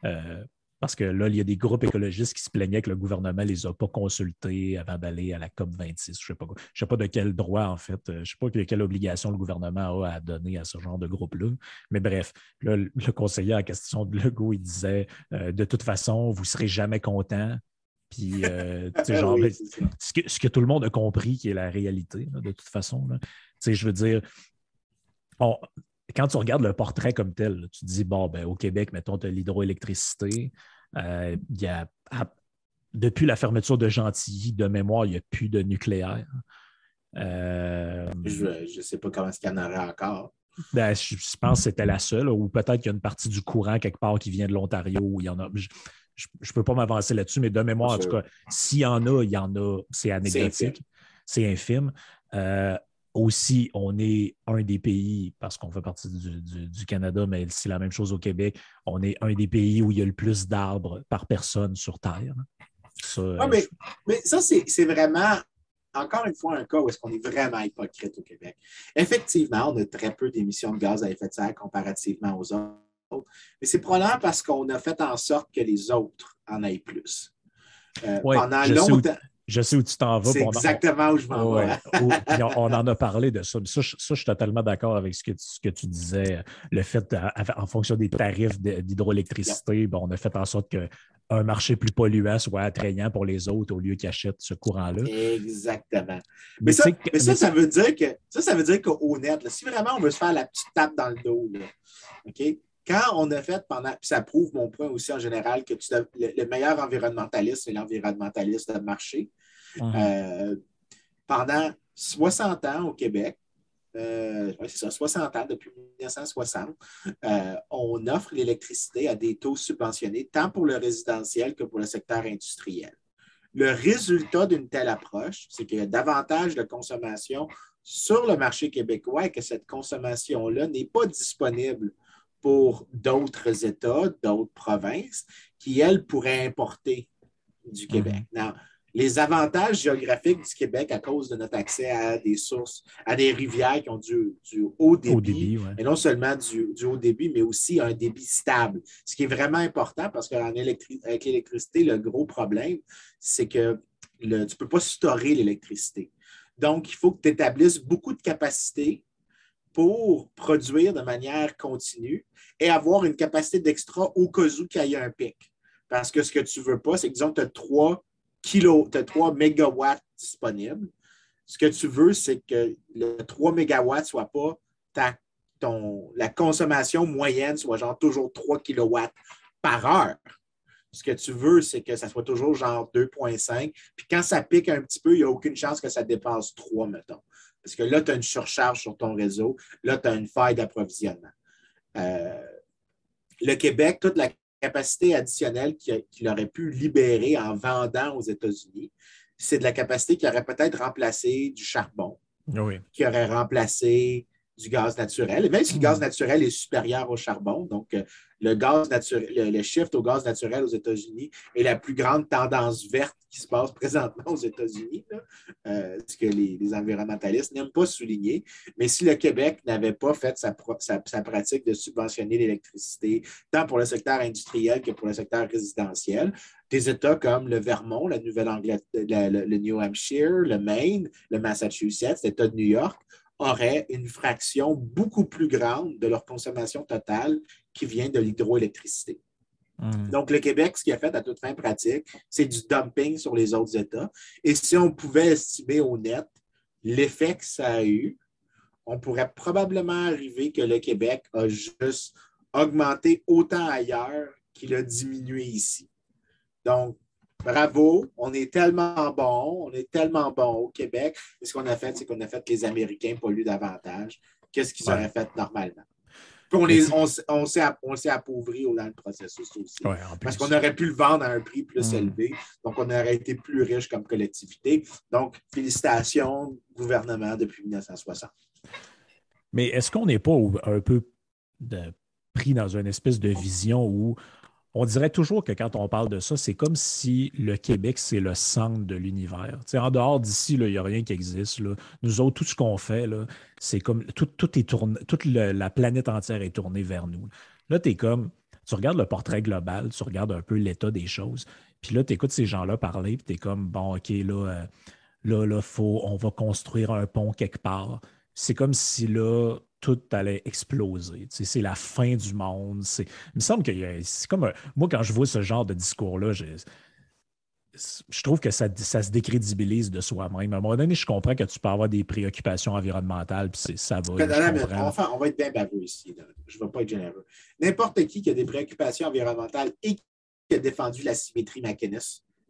euh, parce que là, il y a des groupes écologistes qui se plaignaient que le gouvernement ne les a pas consultés avant d'aller à la COP26. Je ne sais, sais, pas de quel droit, en fait, euh, je ne sais pas quelle obligation le gouvernement a à donner à ce genre de groupe-là. Mais bref, le conseiller en question de Legault, il disait, euh, de toute façon, vous ne serez jamais content puis, euh, genre, ce, que, tout le monde a compris qui est la réalité, de toute façon. Je veux dire, quand tu regardes le portrait comme tel, tu te dis, bon, ben, au Québec, mettons, tu as l'hydroélectricité. Euh, y a, depuis la fermeture de Gentilly, de mémoire, il n'y a plus de nucléaire. Euh, je ne sais pas comment est-ce qu'il y en aurait encore. Ben, je, pense que c'était la seule, ou peut-être qu'il y a une partie du courant quelque part qui vient de l'Ontario, où il y en a je ne peux pas m'avancer là-dessus, mais de mémoire, en tout cas, s'il y en a, il y en a, c'est anecdotique, c'est infime. Euh, aussi, on est un des pays, parce qu'on fait partie du, Canada, mais c'est la même chose au Québec, on est un des pays où il y a le plus d'arbres par personne sur Terre. Ça, ah, mais, mais, ça, c'est vraiment, encore une fois, un cas où est-ce qu'on est vraiment hypocrite au Québec. Effectivement, on a très peu d'émissions de gaz à effet de serre comparativement aux autres mais c'est probablement parce qu'on a fait en sorte que les autres en aient plus. Euh, pendant je longtemps. Sais où, je sais où tu t'en vas. C'est exactement où je m'en vais. on, en a parlé de ça. Ça, je, suis totalement d'accord avec ce que, tu, ce que tu disais. Le fait, en fonction des tarifs d'hydroélectricité, on a fait en sorte que un marché plus polluant soit attrayant pour les autres au lieu qu'ils achètent ce courant-là. Exactement. Mais, ça, ça, veut dire que ça, ça veut dire qu'au net, si vraiment on veut se faire la petite tape dans le dos, OK? Quand on a fait pendant, puis ça prouve mon point aussi en général, que le, meilleur environnementaliste, c'est l'environnementaliste de marché. Euh, pendant 60 ans au Québec, euh, c'est ça, 60 ans, depuis 1960, euh, on offre l'électricité à des taux subventionnés, tant pour le résidentiel que pour le secteur industriel. Le résultat d'une telle approche, c'est qu'il y a davantage de consommation sur le marché québécois et que cette consommation-là n'est pas disponible pour d'autres États, d'autres provinces qui, elles, pourraient importer du Québec. Mhm. les avantages géographiques du Québec à cause de notre accès à des sources, à des rivières qui ont du, haut débit, et non seulement du, haut débit, mais aussi un débit stable, ce qui est vraiment important parce qu'avec l'électricité, le gros problème, c'est que tu ne peux pas storer l'électricité. Donc, il faut que tu établisses beaucoup de capacités pour produire de manière continue et avoir une capacité d'extra au cas où qu'il y ait un pic. Parce que ce que tu ne veux pas, c'est que, disons, tu as 3 kilos, tu as 3 mégawatts disponibles. Ce que tu veux, c'est que le 3 mégawatts ne soit pas ton, la consommation moyenne soit genre toujours 3 kilowatts par heure. Ce que tu veux, c'est que ça soit toujours genre 2,5. Puis quand ça pique un petit peu, il n'y a aucune chance que ça dépasse 3, mettons. Parce que là, tu as une surcharge sur ton réseau. Là, tu as une faille d'approvisionnement. Euh, le Québec, toute la capacité additionnelle qu'il aurait pu libérer en vendant aux États-Unis, c'est de la capacité qui aurait peut-être remplacé du charbon, qui aurait remplacé du gaz naturel. Même si le gaz naturel est supérieur au charbon, donc euh, le gaz naturel, le, shift au gaz naturel aux États-Unis est la plus grande tendance verte qui se passe présentement aux États-Unis, euh, ce que les, environnementalistes n'aiment pas souligner. Mais si le Québec n'avait pas fait sa, pratique de subventionner l'électricité, tant pour le secteur industriel que pour le secteur résidentiel, des États comme le Vermont, la Nouvelle-Angleterre, le New Hampshire, le Maine, le Massachusetts, l'État de New York auraient une fraction beaucoup plus grande de leur consommation totale qui vient de l'hydroélectricité. Hmm. Donc, le Québec, ce qu'il a fait à toute fin pratique, c'est du dumping sur les autres États. Et si on pouvait estimer au net l'effet que ça a eu, on pourrait probablement arriver que le Québec a juste augmenté autant ailleurs qu'il a diminué ici. Donc, bravo, on est tellement bon, on est tellement bon au Québec. Et ce qu'on a fait, c'est qu'on a fait que les Américains polluent davantage Qu'est-ce qu'ils auraient fait normalement. Puis on, on, s'est appauvri dans le processus aussi. parce qu'on aurait pu le vendre à un prix plus mm. élevé. Donc, on aurait été plus riche comme collectivité. Donc, félicitations, gouvernement, depuis 1960. Mais est-ce qu'on n'est pas un peu pris dans une espèce de vision où on dirait toujours que quand on parle de ça, c'est comme si le Québec, c'est le centre de l'univers. En dehors d'ici, il n'y a rien qui existe. Nous autres, tout ce qu'on fait, c'est comme tout, est tourné, toute la planète entière est tournée vers nous. Là, tu comme, tu regardes le portrait global, tu regardes un peu l'état des choses, puis là, tu écoutes ces gens-là parler, puis tu es comme, bon, OK, là, euh, là, là, faut, on va construire un pont quelque part. C'est comme si là, tout allait exploser. c'est la fin du monde. Il me semble que c'est comme. moi, quand je vois ce genre de discours-là, je, trouve que ça, ça, se décrédibilise de soi-même. À un moment donné, je comprends que tu peux avoir des préoccupations environnementales, puis ça va. enfin, on va être bien baveux ici. Je ne vais pas être généreux. N'importe qui qui a des préoccupations environnementales et qui a défendu la symétrie McInnes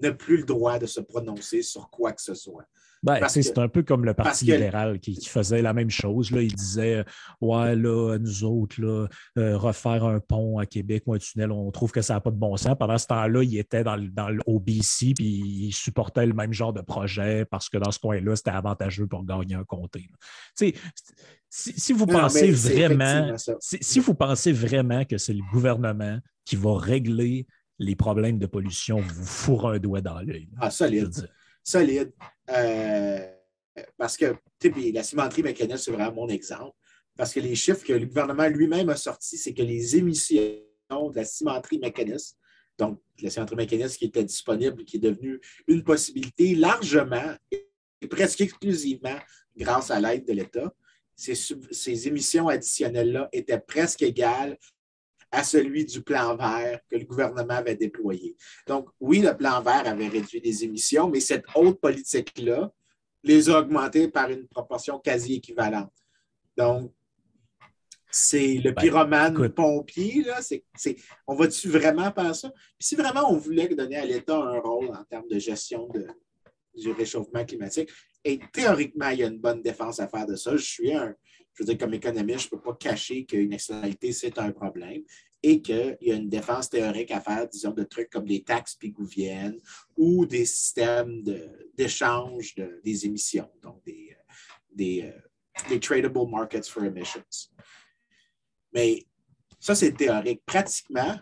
n'a plus le droit de se prononcer sur quoi que ce soit. Ben, c'est un peu comme le Parti libéral qui, faisait la même chose. Là. Il disait Ouais, là, nous autres, là, euh, refaire un pont à Québec ou un tunnel, on trouve que ça n'a pas de bon sens. Pendant ce temps-là, il était dans, dans l'OBC puis il supportait le même genre de projet parce que dans ce coin-là, c'était avantageux pour gagner un comté. Si, si, vous pensez vraiment, si, vous pensez vraiment que c'est le gouvernement qui va régler les problèmes de pollution, vous fourrez un doigt dans l'œil. Ah, solide solide. Euh, parce que la cimenterie mécanique, c'est vraiment mon exemple. Parce que les chiffres que le gouvernement lui-même a sortis, c'est que les émissions de la cimenterie mécaniste, donc la cimenterie mécaniste qui était disponible, qui est devenue une possibilité largement et presque exclusivement grâce à l'aide de l'État, ces, ces émissions additionnelles-là étaient presque égales à celui du plan vert que le gouvernement avait déployé. Donc, oui, le plan vert avait réduit les émissions, mais cette autre politique-là les a augmentées par une proportion quasi équivalente. Donc, c'est le ben, pyromane pompier, là. on va-tu vraiment faire ça? Puis si vraiment on voulait donner à l'État un rôle en termes de gestion du réchauffement climatique, et théoriquement, il y a une bonne défense à faire de ça. Je suis un, je veux dire, comme économiste, je ne peux pas cacher qu'une externalité, c'est un problème et qu'il y a une défense théorique à faire, disons, de trucs comme des taxes pigouviennes ou des systèmes d'échange des émissions, donc des, des, euh, des tradable markets for emissions. Mais ça, c'est théorique. Pratiquement,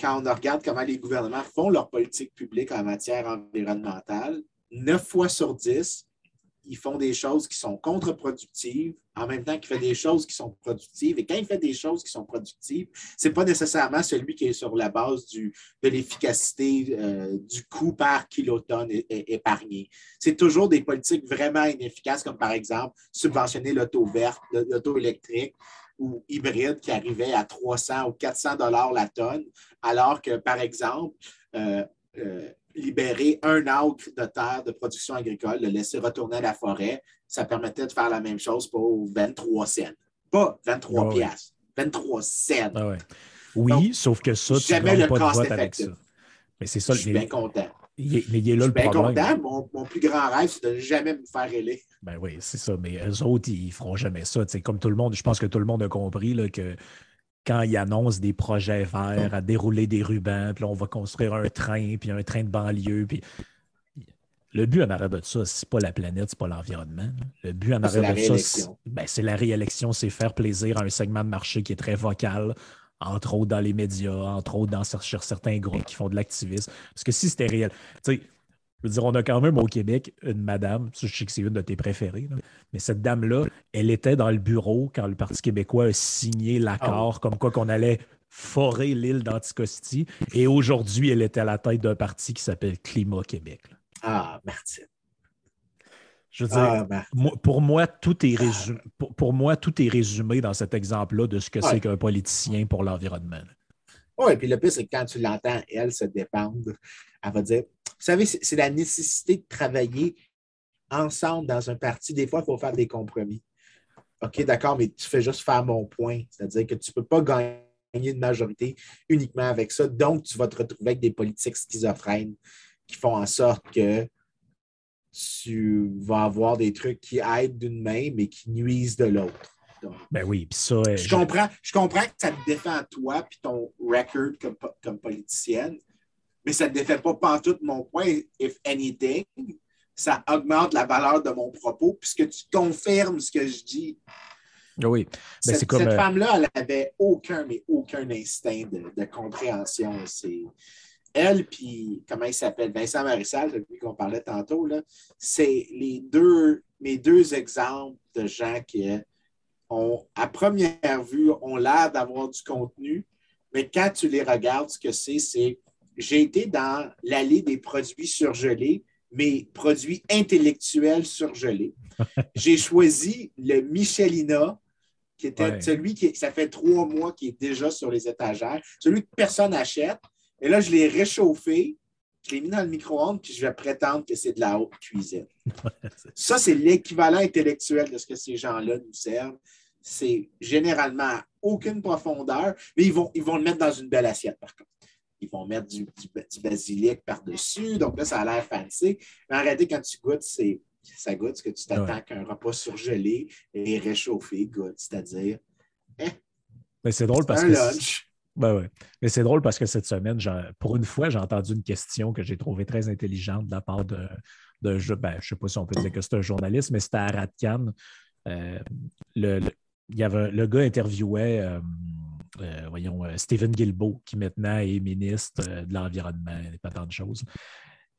quand on regarde comment les gouvernements font leur politique publique en matière environnementale, 9 fois sur 10, ils font des choses qui sont contre-productives en même temps qu'il fait des choses qui sont productives. Et quand il fait des choses qui sont productives, ce n'est pas nécessairement celui qui est sur la base de l'efficacité euh, du coût par kilotonne épargné. C'est toujours des politiques vraiment inefficaces, comme par exemple subventionner l'auto verte, l'auto électrique ou hybride qui arrivait à 300 ou 400 dollars la tonne, alors que, par exemple, euh, euh, libérer un acre de terre de production agricole, le laisser retourner à la forêt, ça permettait de faire la même chose pour 23 cents. Pas 23 piastres, 23 cents. Ah oui, sauf que ça, tu n'as pas de vote avec ça. Mais c'est ça. Je suis bien content. Il est, mais il est là je suis bien content. Mon, mon, plus grand rêve, c'est de ne jamais me faire élire. Ben oui, c'est ça. Mais eux autres, ils ne feront jamais ça. comme tout le monde, je pense que tout le monde a compris là, que quand ils annoncent des projets verts, à dérouler des rubans, puis là, on va construire un train, puis un train de banlieue, puis le but en arrière de ça, c'est pas la planète, c'est pas l'environnement. Le but en arrière de ça, c'est ben, c'est la réélection, c'est faire plaisir à un segment de marché qui est très vocal, entre autres dans les médias, entre autres dans certains groupes qui font de l'activisme. Parce que si c'était réel, tu sais, je veux dire, on a quand même au Québec une madame, je sais que c'est une de tes préférées, là, mais cette dame-là, elle était dans le bureau quand le Parti québécois a signé l'accord comme quoi qu'on allait forer l'île d'Anticosti. Et aujourd'hui, elle était à la tête d'un parti qui s'appelle Climat Québec. là. Ah, Martine. Je veux dire, Ah, moi- pour, moi, tout est résumé, pour, pour moi, tout est résumé dans cet exemple-là de ce que Ouais. c'est qu'un politicien pour l'environnement. Oui, puis le pire, c'est que quand tu l'entends, elle, se dépendre, elle va dire Vous savez, c'est la nécessité de travailler ensemble dans un parti. Des fois, il faut faire des compromis. OK, d'accord, mais tu fais juste faire mon point. C'est-à-dire que tu ne peux pas gagner une majorité uniquement avec ça. Donc, tu vas te retrouver avec des politiques schizophrènes qui font en sorte que tu vas avoir des trucs qui aident d'une main, mais qui nuisent de l'autre. Ben oui, puis ça, euh, je comprends, je comprends que ça te défend toi puis ton record comme, comme politicienne, mais ça ne défait pas pantoute mon point. If anything, ça augmente la valeur de mon propos puisque tu confirmes ce que je dis. oui. Ben, cette c'est comme, cette euh, femme-là, elle n'avait aucun, mais aucun instinct de, de compréhension. C'est elle, puis comment il s'appelle? Vincent Marissal, celui qu'on parlait tantôt, c'est les deux, mes deux exemples de gens qui ont, à première vue, ont l'air d'avoir du contenu, mais quand tu les regardes, ce que c'est, c'est j'ai été dans l'allée des produits surgelés, mais produits intellectuels surgelés. j'ai choisi le Michelina, qui était Ouais. celui qui, ça fait trois mois qui est déjà sur les étagères, celui que personne n'achète. Et là, je l'ai réchauffé, je l'ai mis dans le micro-ondes, puis je vais prétendre que c'est de la haute cuisine. Ça, c'est l'équivalent intellectuel de ce que ces gens-là nous servent. C'est généralement à aucune profondeur, mais ils vont, ils vont le mettre dans une belle assiette, par contre. Ils vont mettre du, du- du basilic par-dessus, donc là, ça a l'air fancy. Mais en réalité, quand tu goûtes, c'est, ça goûte ce que tu t'attends Ouais. qu'un repas surgelé et réchauffé goûte, c'est-à-dire mais c'est drôle parce un que. lunch. Ben ouais. Mais c'est drôle parce que cette semaine, pour une fois, j'ai entendu une question que j'ai trouvée très intelligente de la part de, de je ben, je sais pas si on peut dire que c'est un journaliste, mais c'était à Radcan. Euh, le, le- il y avait, le gars interviewait, euh, euh, voyons, euh, Stephen Guilbeault, qui maintenant est ministre euh, de l'Environnement et pas tant de choses.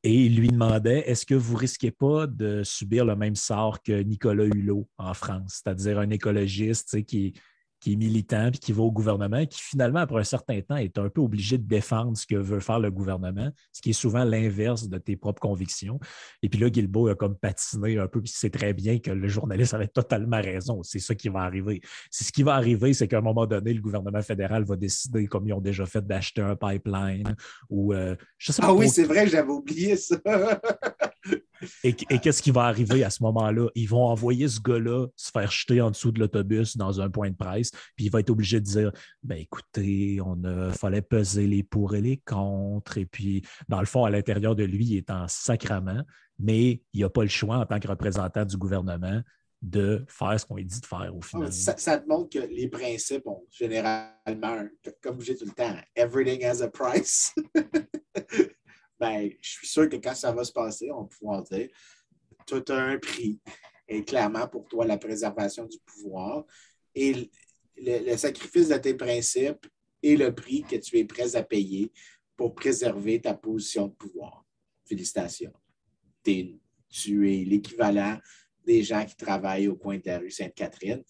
Et il lui demandait est-ce que vous risquez pas de subir le même sort que Nicolas Hulot en France, c'est-à-dire un écologiste qui, qui est militant puis qui va au gouvernement, qui finalement, après un certain temps, est un peu obligé de défendre ce que veut faire le gouvernement, ce qui est souvent l'inverse de tes propres convictions. Et puis là, Guilbeault a comme patiné un peu, puis il sait très bien que le journaliste avait totalement raison. C'est ça qui va arriver. C'est ce qui va arriver, c'est qu'à un moment donné, le gouvernement fédéral va décider, comme ils ont déjà fait, d'acheter un pipeline ou euh, je sais pas Ah oui, c'est vrai, j'avais oublié ça. et, qu'est-ce qui va arriver à ce moment-là? Ils vont envoyer ce gars-là se faire jeter en dessous de l'autobus dans un point de presse, puis il va être obligé de dire ben écoutez, on fallait peser les pour et les contre, et puis dans le fond, à l'intérieur de lui, il est en sacrament, mais il n'a pas le choix en tant que représentant du gouvernement de faire ce qu'on lui dit de faire au final. ça, te montre que les principes ont généralement, comme je dis tout le temps, everything has a price. ben, je suis sûr que quand ça va se passer, on va pouvoir dire tout a un prix. Et clairement, pour toi, la préservation du pouvoir et le, sacrifice de tes principes et le prix que tu es prêt à payer pour préserver ta position de pouvoir. Félicitations. Tu es l'équivalent des gens qui travaillent au coin de la rue Sainte-Catherine.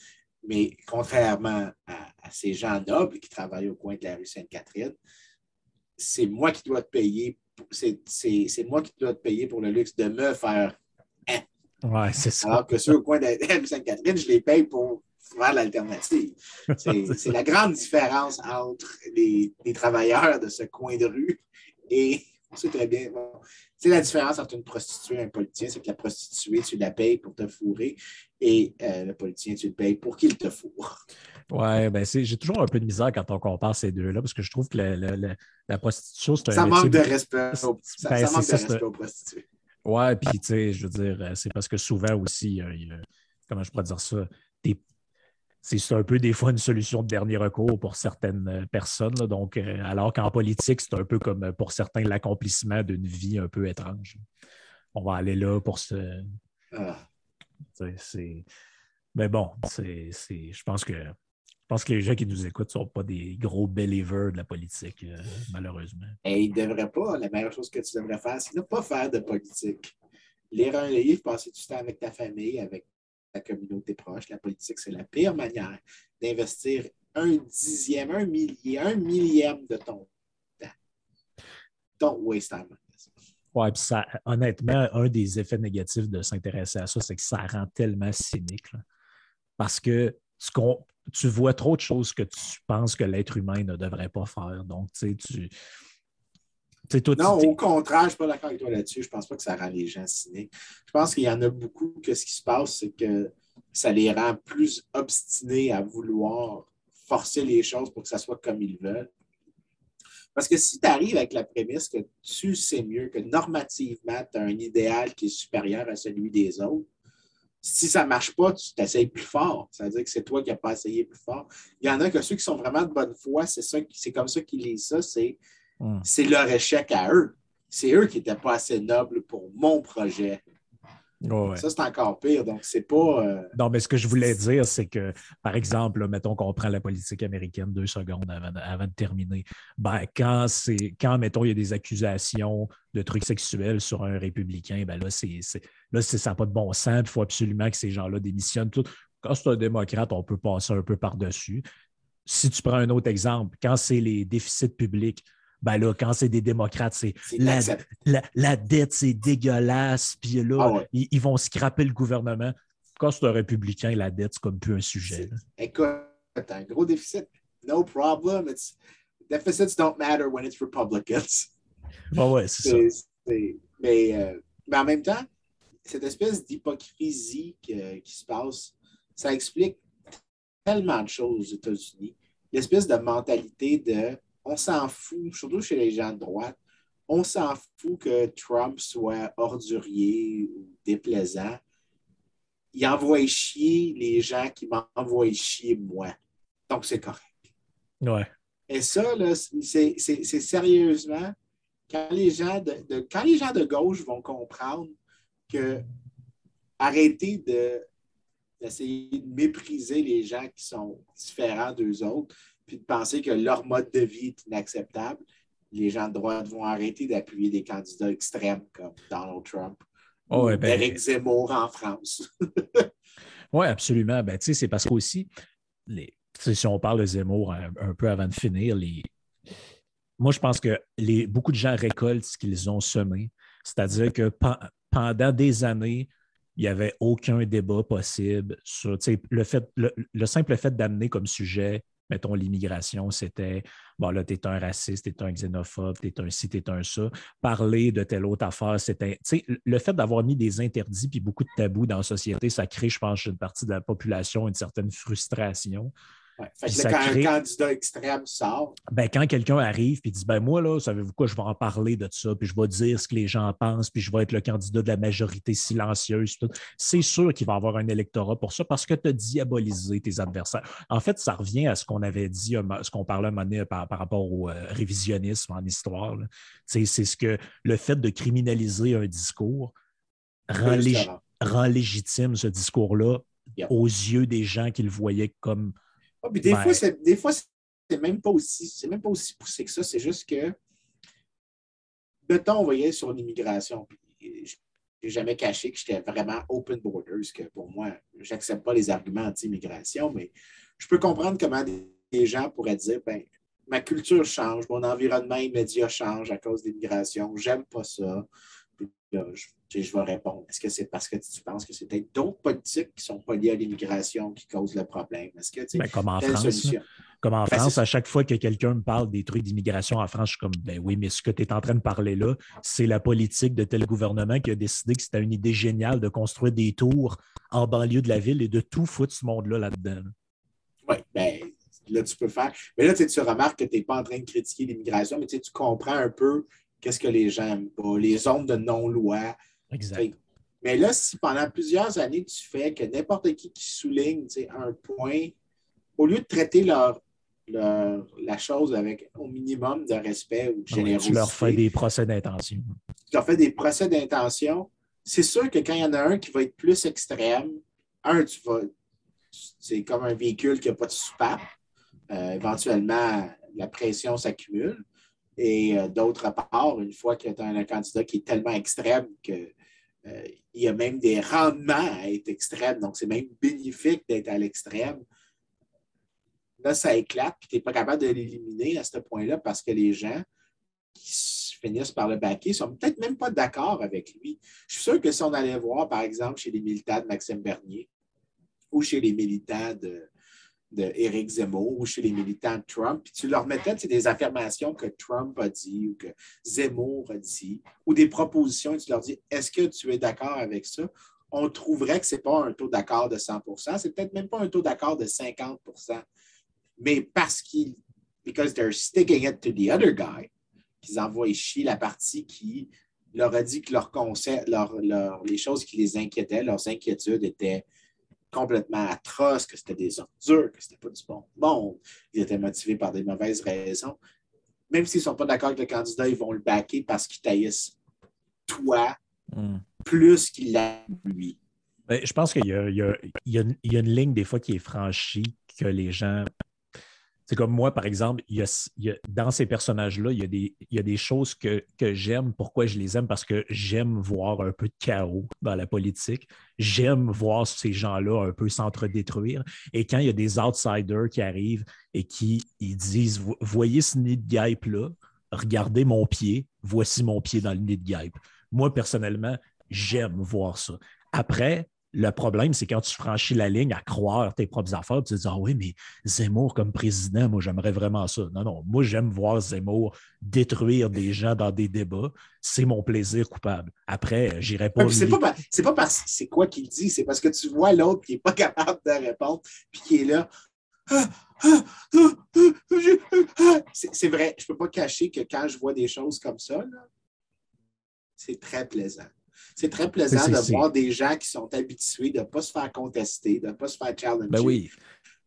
Mais contrairement à, à ces gens nobles qui travaillent au coin de la rue Sainte-Catherine, c'est moi qui dois te payer. C'est moi qui dois te payer pour le luxe de me faire. Ouais, c'est ça. Alors que ceux au coin de la rue Sainte-Catherine, je les paye pour faire l'alternative. C'est c'est la grande différence entre les, les travailleurs de ce coin de rue et on sait très bien. bon, c'est la différence entre une prostituée et un politicien, c'est que la prostituée, tu la payes pour te fourrer et euh, le politicien, tu le payes pour qu'il te fourre. Ouais, ben c'est- j'ai toujours un peu de misère quand on compare ces deux-là, parce que je trouve que la, la- la- la prostitution, c'est un Ça métier manque de respect. C'est- aux- Ça, ben, ça manque c'est de ça, c'est- respect aux prostituées. Ouais, puis tu sais, je veux dire, euh, c'est parce que souvent aussi, euh, comment je pourrais dire ça, des- c'est un peu des fois une solution de dernier recours pour certaines euh, personnes. là. donc, euh, alors qu'en politique, c'est un peu comme euh, pour certains l'accomplissement d'une vie un peu étrange. on va aller là pour ce. Ah. Mais bon, c'est, je pense que je pense que les gens qui nous écoutent ne sont pas des gros believers de la politique, euh, malheureusement. Et ils ne devraient pas. La meilleure chose que tu devrais faire, c'est ne pas faire de politique. Lire un livre, passer du temps avec ta famille, avec ta communauté proche. La politique, c'est la pire manière d'investir un dixième, un millier, un millième de ton temps. Don't waste time. Oui, puis ça, honnêtement, un des effets négatifs de s'intéresser à ça, c'est que ça rend tellement cynique. Parce que qu'on tu vois trop de choses que tu penses que l'être humain ne devrait pas faire. Donc, tu sais, tu. Non, au contraire, je ne suis pas d'accord avec toi là-dessus. Je ne pense pas que ça rend les gens cyniques. Je pense qu'il y en a beaucoup que ce qui se passe, c'est que ça les rend plus obstinés à vouloir forcer les choses pour que ça soit comme ils veulent. Parce que si tu arrives avec la prémisse que tu sais mieux, que normativement, tu as un idéal qui est supérieur à celui des autres, si ça ne marche pas, tu t'essayes plus fort. Ça veut dire que c'est toi qui n'as pas essayé plus fort. Il y en a que ceux qui sont vraiment de bonne foi, c'est, ça, c'est comme ça qu'ils lisent ça, c'est, hmm. c'est leur échec à eux. C'est eux qui n'étaient pas assez nobles pour mon projet. Ça, c'est encore pire. Donc, c'est pas. Euh, non, mais ce que je voulais dire, c'est que, par exemple, mettons qu'on prend la politique américaine deux secondes avant, de terminer. Ben, quand c'est quand, mettons, il y a des accusations de trucs sexuels sur un républicain, ben là, c'est, là, ça n'a pas de bon sens. Il faut absolument que ces gens-là démissionnent. Tout. Quand c'est un démocrate, on peut passer un peu par-dessus. Si tu prends un autre exemple, quand c'est les déficits publics, ben là, quand c'est des démocrates, c'est la, dette, c'est dégueulasse, puis là, ah ils, vont scraper le gouvernement. Quand c'est un républicain, la dette, c'est comme plus un sujet. Écoute, un gros déficit, no problem. It's, deficits don't matter when it's Republicans. Bon, ouais, c'est ça. Mais, euh, mais, en même temps, cette espèce d'hypocrisie qui se passe, ça explique tellement de choses aux États-Unis. L'espèce de mentalité de on s'en fout, surtout chez les gens de droite, on s'en fout que Trump soit ordurier ou déplaisant. Il envoie chier les gens qui m'envoient chier moi. Donc, c'est correct. Ouais. Et ça, c'est sérieusement, quand les, gens de, quand les gens de gauche vont comprendre que arrêter de d'essayer de mépriser les gens qui sont différents d'eux autres, puis de penser que leur mode de vie est inacceptable, les gens de droite vont arrêter d'appuyer des candidats extrêmes comme Donald Trump oh, ben, Eric Zemmour en France. oui, absolument. Ben, c'est parce qu'aussi, les, si on parle de Zemmour un, peu avant de finir, les, moi, je pense que les, beaucoup de gens récoltent ce qu'ils ont semé. C'est-à-dire que pendant des années, il n'y avait aucun débat possible sur le, fait, le simple fait d'amener comme sujet mettons, l'immigration, c'était, bon, là, tu es un raciste, tu es un xénophobe, tu es un ci, tu es un ça. Parler de telle autre affaire, c'était, tu sais, le fait d'avoir mis des interdits puis beaucoup de tabous dans la société, ça crée, je pense, une partie de la population une certaine frustration. Fait quand un candidat extrême sort. Ben, quand quelqu'un arrive et dit ben moi, là, savez-vous quoi, je vais en parler de ça, puis je vais dire ce que les gens pensent, puis je vais être le candidat de la majorité silencieuse. C'est sûr qu'il va y avoir un électorat pour ça parce que tu as diabolisé tes adversaires. En fait, ça revient à ce qu'on avait dit, ce qu'on parlait un moment donné par, rapport au euh, révisionnisme en histoire. C'est ce que le fait de criminaliser un discours rend, rend légitime ce discours-là aux yeux des gens qui le voyaient comme ah, des, fois, c'est, des fois, c'est même pas aussi, c'est même pas aussi poussé que ça. C'est juste que, mettons, on voyait sur l'immigration, je n'ai jamais caché que j'étais vraiment open borders, que pour moi, j'accepte pas les arguments anti-immigration, mais je peux comprendre comment des, gens pourraient dire, ben, ma culture change, mon environnement immédiat change à cause de l'immigration, j'aime pas ça. Je, je vais répondre. Est-ce que c'est parce que tu penses que c'est peut-être d'autres politiques qui ne sont pas liées à l'immigration qui causent le problème? Est-ce que, ben, comme en France, comme en ben, France, à chaque fois que quelqu'un me parle des trucs d'immigration en France, je suis comme, ben oui, mais ce que tu es en train de parler là, c'est la politique de tel gouvernement qui a décidé que c'était une idée géniale de construire des tours en banlieue de la ville et de tout foutre ce monde-là là-dedans. Oui, bien, là, tu peux faire. Mais là, tu remarques que tu n'es pas en train de critiquer l'immigration, mais tu comprends un peu qu'est-ce que les gens n'aiment pas, les zones de non-loi, Exact. Mais là, si pendant plusieurs années, tu fais que n'importe qui qui souligne un point, au lieu de traiter leur, la chose avec au minimum de respect ou de générosité. tu leur fais des procès d'intention. Tu leur fais des procès d'intention. c'est sûr que quand il y en a un qui va être plus extrême, un, tu vas. C'est comme un véhicule qui n'a pas de soupape. Euh, éventuellement, la pression s'accumule. Et euh, d'autre part, une fois que tu as un candidat qui est tellement extrême qu'il euh, y a même des rendements à être extrême, donc c'est même bénéfique d'être à l'extrême, là, ça éclate, puis tu n'es pas capable de l'éliminer à ce point-là parce que les gens qui finissent par le baquer sont peut-être même pas d'accord avec lui. Je suis sûr que si on allait voir, par exemple, chez les militants de Maxime Bernier ou chez les militants de, de Zemmour ou chez les militants de Trump, puis tu leur mettais des affirmations que Trump a dit ou que Zemmour a dit, ou des propositions, et tu leur dis Est-ce que tu es d'accord avec ça? On trouverait que ce n'est pas un taux d'accord de 100% c'est peut-être même pas un taux d'accord de 50% mais parce qu'ils, because they're sticking it to the other guy, qu'ils envoient chier la partie qui leur a dit que leur concept, leur, les choses qui les inquiétaient, leurs inquiétudes étaient complètement atroces, que c'était des ordures, que c'était pas du bon monde. Ils étaient motivés par des mauvaises raisons. Même s'ils ne sont pas d'accord avec le candidat, ils vont le backer parce qu'ils taillissent toi hmm. plus qu'il l'a lui. Ben, je pense qu'il y, y, a une ligne des fois qui est franchie que les gens c'est comme moi, par exemple, dans ces personnages-là, il, y a des, choses que, j'aime. Pourquoi je les aime? Parce que j'aime voir un peu de chaos dans la politique. J'aime voir ces gens-là un peu s'entre-détruire. Et quand il y a des outsiders qui arrivent et qui disent Voyez ce nid de guêpe-là, regardez mon pied, voici mon pied dans le nid de guêpe. Moi, personnellement, j'aime voir ça. Après, le problème, c'est quand tu franchis la ligne à croire tes propres affaires, tu te dis Ah oui, mais Zemmour comme président, moi, j'aimerais vraiment ça. Non, non, moi, j'aime voir Zemmour détruire des gens dans des débats. C'est mon plaisir coupable. Après, j'irai pas. c'est pas, pas parce que c'est quoi qu'il dit, c'est parce que tu vois l'autre qui n'est pas capable de répondre, puis qui est là. c'est vrai, je ne peux pas cacher que quand je vois des choses comme ça, c'est très plaisant. C'est très plaisant de voir des gens qui sont habitués de ne pas se faire contester, de ne pas se faire challenger. Ben oui.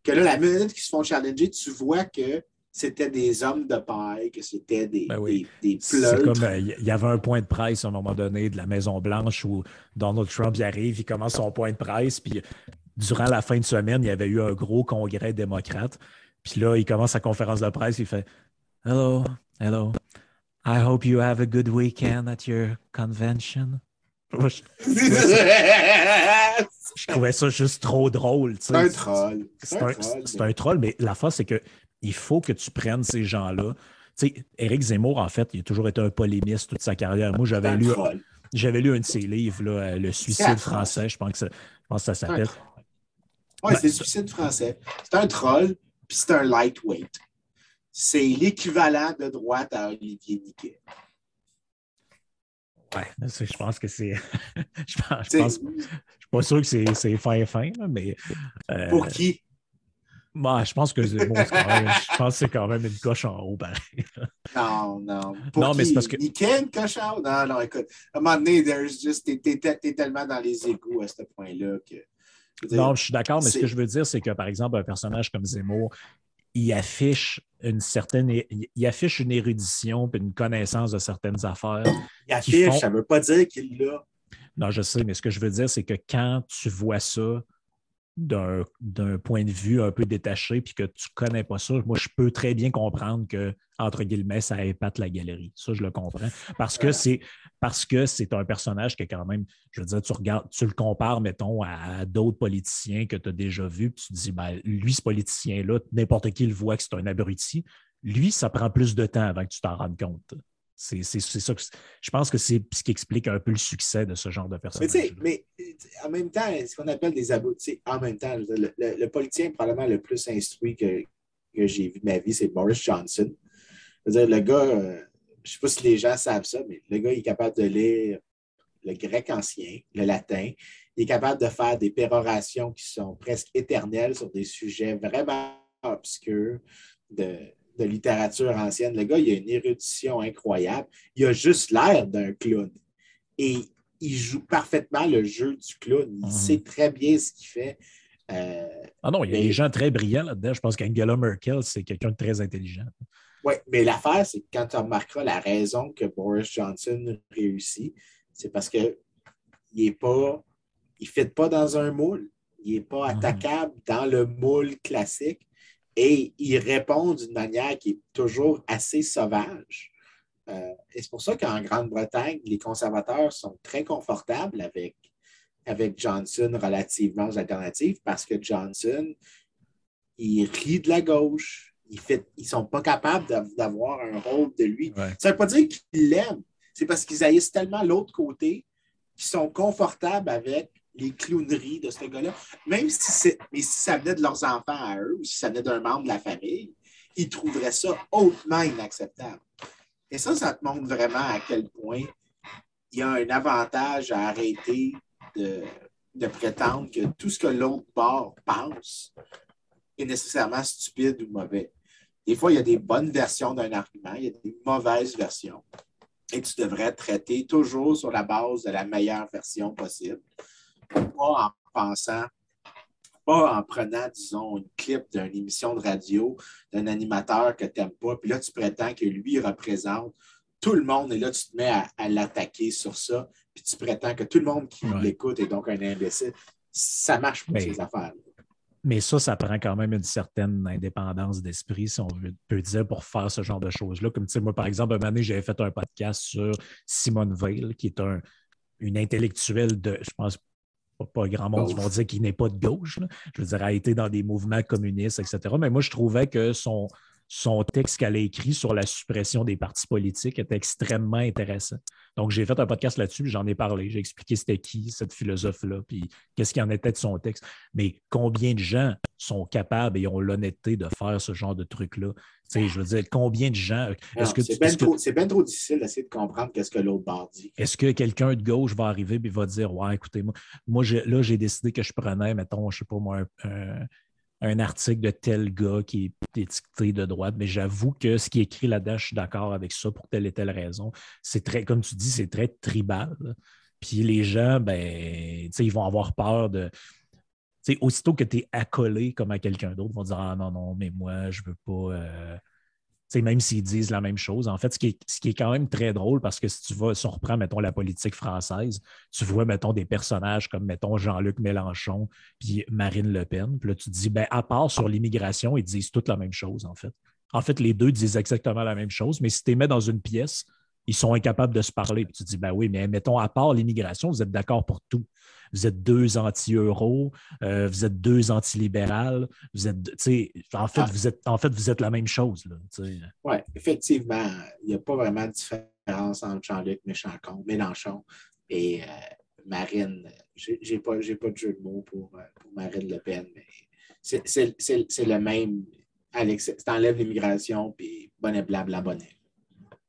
Que là, la minute qu'ils se font challenger, tu vois que c'était des hommes de paille, que c'était des, ben des, comme euh, il y avait un point de presse à un moment donné de la Maison-Blanche où Donald Trump y arrive, il commence son point de presse, puis durant la fin de semaine, il y avait eu un gros congrès démocrate. Puis là, il commence sa conférence de presse, il fait Hello, hello. I hope you have a good weekend at your convention je, trouvais ça, juste trop drôle. C'est un troll. C'est un, troll, mais la face, c'est qu'il faut que tu prennes ces gens-là. Éric Zemmour, en fait, il a toujours été un polémiste toute sa carrière. Moi, j'avais lu, j'avais lu un de ses livres, là, Le suicide français, je pense que ça, je ça s'appelle. Oui, ben, c'est le suicide français. C'est un troll, puis c'est un lightweight. C'est l'équivalent de droite à Olivier Niquet. Ouais, je pense que c'est. je pense, je pense... suis pas sûr que c'est fin fin, mais. Euh, pour qui? Moi, je pense que bon, je pense que c'est quand même une coche en haut, pareil. non, non. Pour non, qui? mais c'est parce que. Coche en haut? Non, non, écoute. À un moment donné, t'es tellement dans les égouts à ce point-là que. Non, je suis d'accord, mais ce que je veux dire, c'est que, par exemple, un personnage comme Zemmour, il affiche une certaine il affiche une érudition et une connaissance de certaines affaires. Il affiche, ça ne veut pas dire qu'il l'a. Non, je sais, mais ce que je veux dire, c'est que quand tu vois ça d'un point de vue un peu détaché puis que tu ne connais pas ça, moi, je peux très bien comprendre que, entre guillemets, ça épate la galerie. Ça, je le comprends. Parce que c'est parce que c'est un personnage qui est quand même, je veux dire, tu regardes, tu le compares, mettons, à, d'autres politiciens que tu as déjà vus, puis tu te dis, ben, lui, ce politicien-là, n'importe qui le voit que c'est un abruti. Lui, ça prend plus de temps avant que tu t'en rendes compte. C'est ça que je pense que c'est ce qui explique un peu le succès de ce genre de personnage. Mais, mais en même temps, ce qu'on appelle des abrutis, en même temps, le, politicien probablement le plus instruit que, j'ai vu de ma vie, c'est Boris Johnson. dire, le gars, euh, je ne sais pas si les gens savent ça, mais le gars il est capable de lire le grec ancien, le latin. Il est capable de faire des pérorations qui sont presque éternelles sur des sujets vraiment obscurs de, de littérature ancienne. Le gars, il a une érudition incroyable. Il a juste l'air d'un clown. Et il joue parfaitement le jeu du clown. Il mhm. sait très bien ce qu'il fait. Euh, ah non, il y a des gens très brillants là-dedans. Je pense qu'Angela Merkel, c'est quelqu'un de très intelligent. Oui, mais l'affaire, c'est que quand tu remarqueras la raison que Boris Johnson réussit, c'est parce que il est pas, il ne fit pas dans un moule. Il n'est pas Mhm. attaquable dans le moule classique. Et il répond d'une manière qui est toujours assez sauvage. Euh, et c'est pour ça qu'en Grande-Bretagne, les conservateurs sont très confortables avec, avec Johnson relativement aux alternatives parce que Johnson, il rit de la gauche. Il fait, ils ne sont pas capables d'av- d'avoir un rôle de lui. Ouais. Ça ne veut pas dire qu'ils l'aiment. C'est parce qu'ils haïssent tellement l'autre côté qu'ils sont confortables avec les clowneries de ce gars-là. Même si, mais si ça venait de leurs enfants à eux, ou si ça venait d'un membre de la famille, ils trouveraient ça hautement inacceptable. Et ça, ça te montre vraiment à quel point il y a un avantage à arrêter de, de prétendre que tout ce que l'autre bord pense est nécessairement stupide ou mauvais. Des fois, il y a des bonnes versions d'un argument, il y a des mauvaises versions. Et tu devrais traiter toujours sur la base de la meilleure version possible, pas en pensant, pas en prenant, disons, une clip d'une émission de radio d'un animateur que tu n'aimes pas, puis là, tu prétends que lui représente tout le monde, et là, tu te mets à, à l'attaquer sur ça, puis tu prétends que tout le monde qui Ouais. l'écoute est donc un imbécile. Ça marche pas, Mais- ces affaires Mais ça, ça prend quand même une certaine indépendance d'esprit, si on peut dire, pour faire ce genre de choses-là. Comme tu sais, moi, par exemple, un moment donné, j'avais fait un podcast sur Simone Veil, qui est un, une intellectuelle de, je pense, pas, pas grand monde qui vont dire qu'il n'est pas de gauche. là. Je veux dire, a été dans des mouvements communistes, etc. Mais moi, je trouvais que son, son texte qu'elle a écrit sur la suppression des partis politiques était extrêmement intéressant. Donc, j'ai fait un podcast là-dessus, puis j'en ai parlé. J'ai expliqué c'était qui, cette philosophe-là, puis qu'est-ce qu'il en était de son texte. Mais combien de gens sont capables et ont l'honnêteté de faire ce genre de truc-là? Je veux dire, combien de gens. Non, Est-ce que, C'est tu- bien est-ce que- trop, difficile d'essayer de comprendre qu'est-ce que l'autre bord dit. est-ce que quelqu'un de gauche va arriver et va dire Ouais, écoutez, moi, moi là, j'ai décidé que je prenais, mettons, je sais pas moi, un, un- un article de tel gars qui est étiqueté de droite, mais j'avoue que ce qui est écrit là-dedans, je suis d'accord avec ça pour telle et telle raison. C'est très, comme tu dis, c'est très tribal. Puis les gens, ben, ils vont avoir peur de. Sais, aussitôt que tu es accolé comme à quelqu'un d'autre, vont dire Ah non, non, mais moi, je veux pas. euh, même s'ils disent la même chose. En fait, ce qui, est, ce qui est quand même très drôle, parce que si tu vas, si on reprend, mettons, la politique française, tu vois, mettons, des personnages comme, mettons, Jean-Luc Mélenchon puis Marine Le Pen. Puis là, tu te dis, ben, à part sur l'immigration, ils disent toutes la même chose, en fait. En fait, les deux disent exactement la même chose, mais si tu les mets dans une pièce, ils sont incapables de se parler. Puis tu te dis, ben oui, mais mettons, à part l'immigration, vous êtes d'accord pour tout. Vous êtes deux anti-euros, euh, vous êtes deux anti-libérales, vous êtes, tu sais, en fait, Ah. vous êtes, en fait, vous êtes la même chose. Oui, effectivement, il n'y a pas vraiment de différence entre Jean-Luc Mélenchon, Mélenchon et euh, Marine. J'ai pas, pas de jeu de mots pour, euh, pour Marine Le Pen, mais c'est- le même. Alex, tu enlèves l'immigration, puis bonnet blanc, bonnet.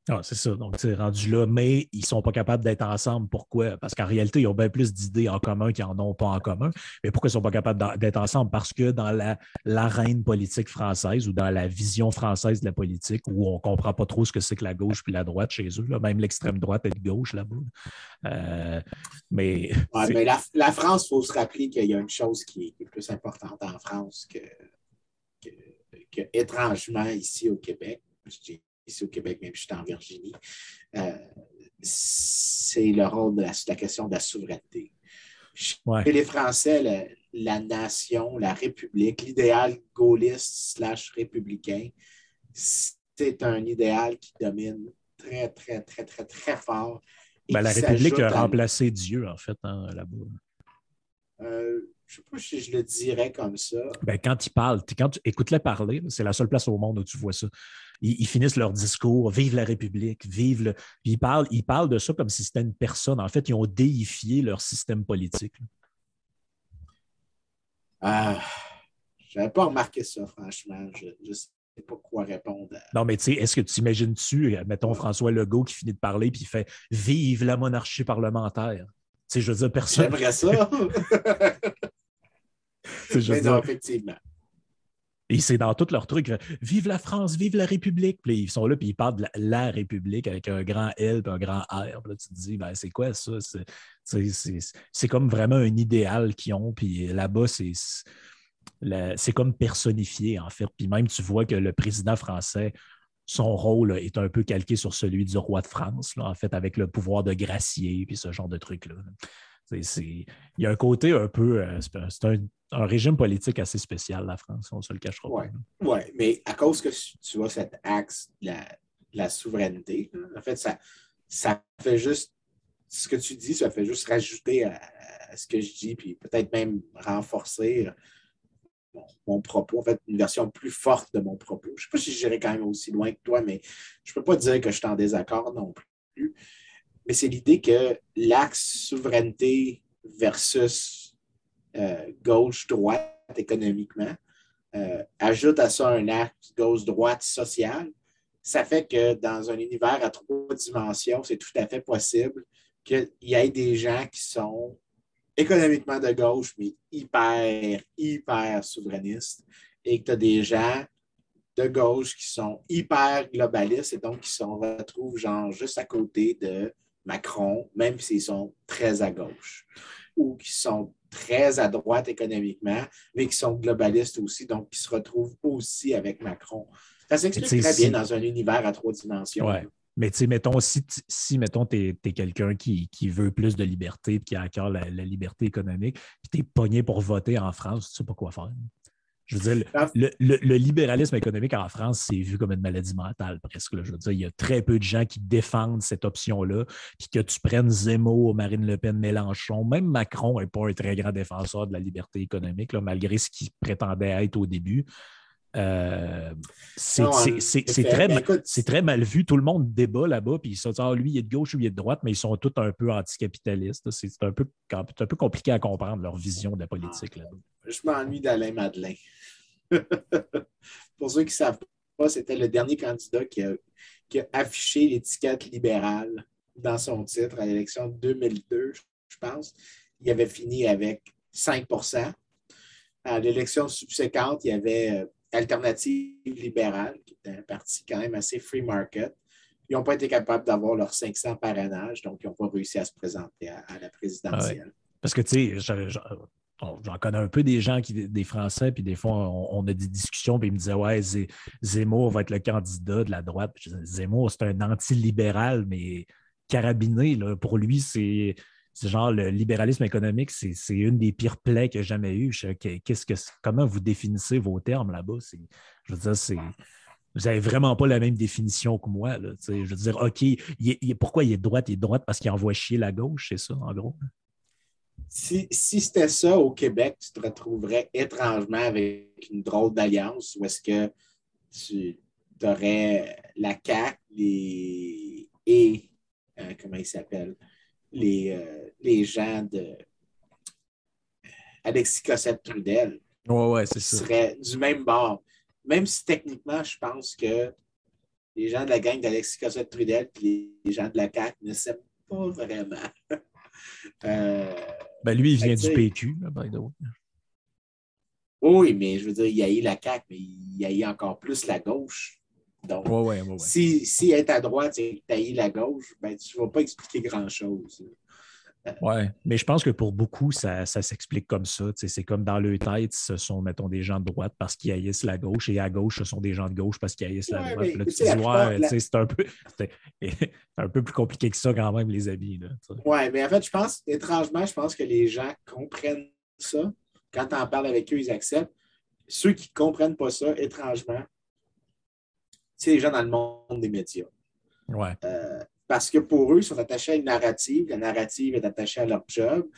Ah, c'est ça. Donc, c'est rendu là, mais ils ne sont pas capables d'être ensemble. Pourquoi? Parce qu'en réalité, ils ont bien plus d'idées en commun qu'ils n'en ont pas en commun. Mais pourquoi ils ne sont pas capables d'être ensemble? Parce que dans la- l'arène politique française ou dans la vision française de la politique, où on ne comprend pas trop ce que c'est que la gauche puis la droite chez eux, là, même l'extrême droite est de gauche là-bas. Euh, mais Ouais, mais la, la France, il faut se rappeler qu'il y a une chose qui est, qui est plus importante en France que, que, que étrangement ici au Québec. Je dis ici au Québec, même si je suis en Virginie. euh, c'est le rôle de la, la question de la souveraineté. Chez Ouais. les Français, la, la nation, la République, l'idéal gaulliste slash républicain, c'est un idéal qui domine très, très, très, très, très fort. ben, la République a à- remplacé Dieu, en fait, hein, là-bas. euh, je ne sais pas si je le dirais comme ça. Ben, quand ils parlent, t'es- quand tu écoutes-les parler, c'est la seule place au monde où tu vois ça. Ils, ils finissent leur discours, vive la République, vive le. Puis ils parlent, ils parlent de ça comme si c'était une personne. En fait, ils ont déifié leur système politique. Ah, je n'avais pas remarqué ça, franchement. Je ne sais pas quoi répondre. à- Non, mais tu sais, est-ce que tu imagines-tu, euh, mettons François Legault qui finit de parler puis il fait Vive la monarchie parlementaire. Tu sais, je veux dire, personne. J'aimerais ça. je Mais non, effectivement. Et c'est dans tout leur truc. Vive la France, vive la République. Puis ils sont là, puis ils parlent de la, République avec un grand L et un grand R. Puis là, tu te dis, ben, c'est quoi ça? C'est, comme vraiment un idéal qu'ils ont. Puis là-bas, c'est, c'est comme personnifié, en fait. Puis même, tu vois que le président français, son rôle est un peu calqué sur celui du roi de France, en fait, avec le pouvoir de gracier, puis ce genre de trucs-là. Il y a un côté un peu. Euh, régime politique assez spécial, la France, on ne se le cachera pas. Oui, mais à cause que tu vois cet axe de la, souveraineté, en fait, ça, ça fait juste. Ce que tu dis, ça fait juste rajouter à, ce que je dis, puis peut-être même renforcer mon, propos, en fait, une version plus forte de mon propos. Je ne sais pas si j'irai quand même aussi loin que toi, mais je ne peux pas dire que je suis en désaccord non plus. Mais c'est l'idée que l'axe souveraineté versus euh, gauche-droite économiquement euh, ajoute à ça un axe gauche-droite social. Ça fait que dans un univers à trois dimensions, c'est tout à fait possible qu'il y ait des gens qui sont économiquement de gauche, mais hyper, hyper souverainistes, et que tu as des gens de gauche qui sont hyper globalistes et donc qui se retrouvent genre juste à côté de Macron, même s'ils sont très à gauche, ou qui sont très à droite économiquement, mais qui sont globalistes aussi, donc qui se retrouvent aussi avec Macron. Ça s'explique très bien dans un univers à trois dimensions. Mais tu sais, mettons, si, si mettons, tu es, quelqu'un qui, veut plus de liberté, qui a à cœur la, liberté économique, puis tu es pogné pour voter en France, tu ne sais pas quoi faire. Je veux dire, le, libéralisme économique en France, c'est vu comme une maladie mentale presque. Je veux dire, il y a très peu de gens qui défendent cette option-là. Puis que tu prennes Zemmour, Marine Le Pen, Mélenchon, même Macron n'est pas un très grand défenseur de la liberté économique, malgré ce qu'il prétendait être au début. Euh, c'est très, mal vu. Tout le monde débat là-bas, puis ils se disent ah, lui, il est de gauche ou il est de droite, mais ils sont tous un peu anticapitalistes. C'est un peu, un peu compliqué à comprendre leur vision de la politique. Là Je m'ennuie d'Alain Madeleine. Pour ceux qui ne savent pas, c'était le dernier candidat qui a, affiché l'étiquette libérale dans son titre à l'élection de 2002, je pense. Il avait fini avec 5% À l'élection subséquente, il y avait euh, Alternative libérale, qui est un parti quand même assez free market. Ils n'ont pas été capables d'avoir leurs 500 parrainages, donc ils n'ont pas réussi à se présenter à, la présidentielle. Parce que, tu sais, j'en connais un peu des gens, qui, des Français, puis des fois, on, a des discussions, puis ils me disaient Ouais, Zemmour va être le candidat de la droite. Zemmour, c'est un anti-libéral, mais carabiné. Là. Pour lui, c'est c'est genre le libéralisme économique, c'est une des pires plaies qu'il a jamais eu. Qu'est-ce que, comment vous définissez vos termes là-bas? Je veux dire, c'est. Vous n'avez vraiment pas la même définition que moi. je veux dire, OK, pourquoi il est de droite? Il est de droite parce qu'il envoie chier la gauche, c'est ça, en gros? Si, c'était ça au Québec, tu te retrouverais étrangement avec une drôle d'alliance où est-ce que tu aurais la CAQ et euh, comment il s'appelle? Les, euh, les gens de Alexis Cossette-Trudel ouais, ouais, seraient du même bord. Même si techniquement, je pense que les gens de la gang d'Alexis Cossette-Trudel et les gens de la CAQ ne s'aiment pas vraiment. euh, ben lui, il vient du PQ, by the way. Oui, mais je veux dire, il y a eu la CAQ, mais il y a eu encore plus la gauche. Donc, si, si être à droite et tailler la gauche, ben, tu ne vas pas expliquer grand-chose. Oui, mais je pense que pour beaucoup, ça, s'explique comme ça. C'est comme dans leur tête, ce sont, mettons, des gens de droite parce qu'ils haïssent la gauche et à gauche, ce sont des gens de gauche parce qu'ils haïssent la droite. Là, tu c'est un, peu, un peu plus compliqué que ça quand même, les habits. Oui, mais en fait, je pense, étrangement, je pense que les gens comprennent ça. Quand tu en parles avec eux, ils acceptent. Ceux qui ne comprennent pas ça, étrangement, c'est les gens dans le monde des médias. Ouais. Euh, parce que pour eux, ils sont attachés à une narrative. La narrative est attachée à leur job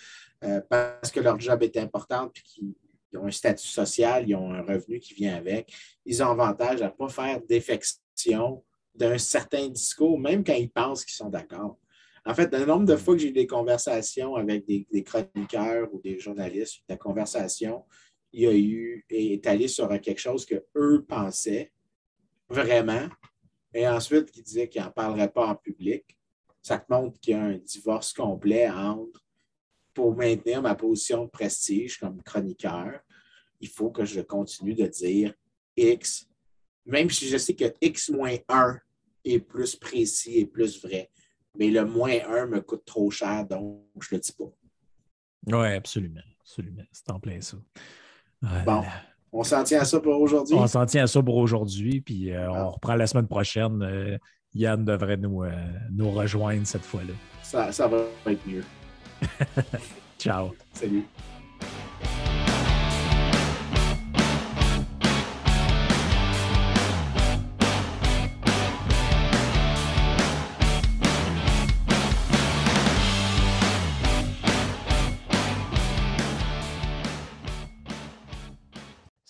euh, parce que leur job est important et qu'ils ont un statut social, ils ont un revenu qui vient avec. Ils ont avantage à ne pas faire défection d'un certain discours, même quand ils pensent qu'ils sont d'accord. En fait, un nombre de fois que j'ai eu des conversations avec des, chroniqueurs ou des journalistes, la conversation, il y a eu est allé sur quelque chose que eux pensaient vraiment, et ensuite qui disait qu'il n'en parlerait pas en public, ça te montre qu'il y a un divorce complet entre, pour maintenir ma position de prestige comme chroniqueur, il faut que je continue de dire X, même si je sais que X-1 est plus précis et plus vrai. Mais le moins 1 me coûte trop cher, donc je ne le dis pas. Oui, absolument. Absolument. C'est en plein ça. bon. On s'en tient à ça pour aujourd'hui. On s'en tient à ça pour aujourd'hui, puis euh, on ah. reprend la semaine prochaine. Euh, Yann devrait nous, euh, nous rejoindre cette fois-là. Ça, ça va être mieux. Ciao. Salut.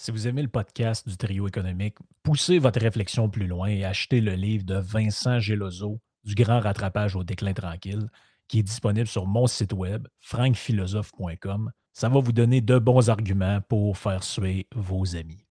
Si vous aimez le podcast du trio économique, poussez votre réflexion plus loin et achetez le livre de Vincent Gelozo, Du grand rattrapage au déclin tranquille, qui est disponible sur mon site web, frankphilosophe.com. Ça va vous donner de bons arguments pour faire suer vos amis.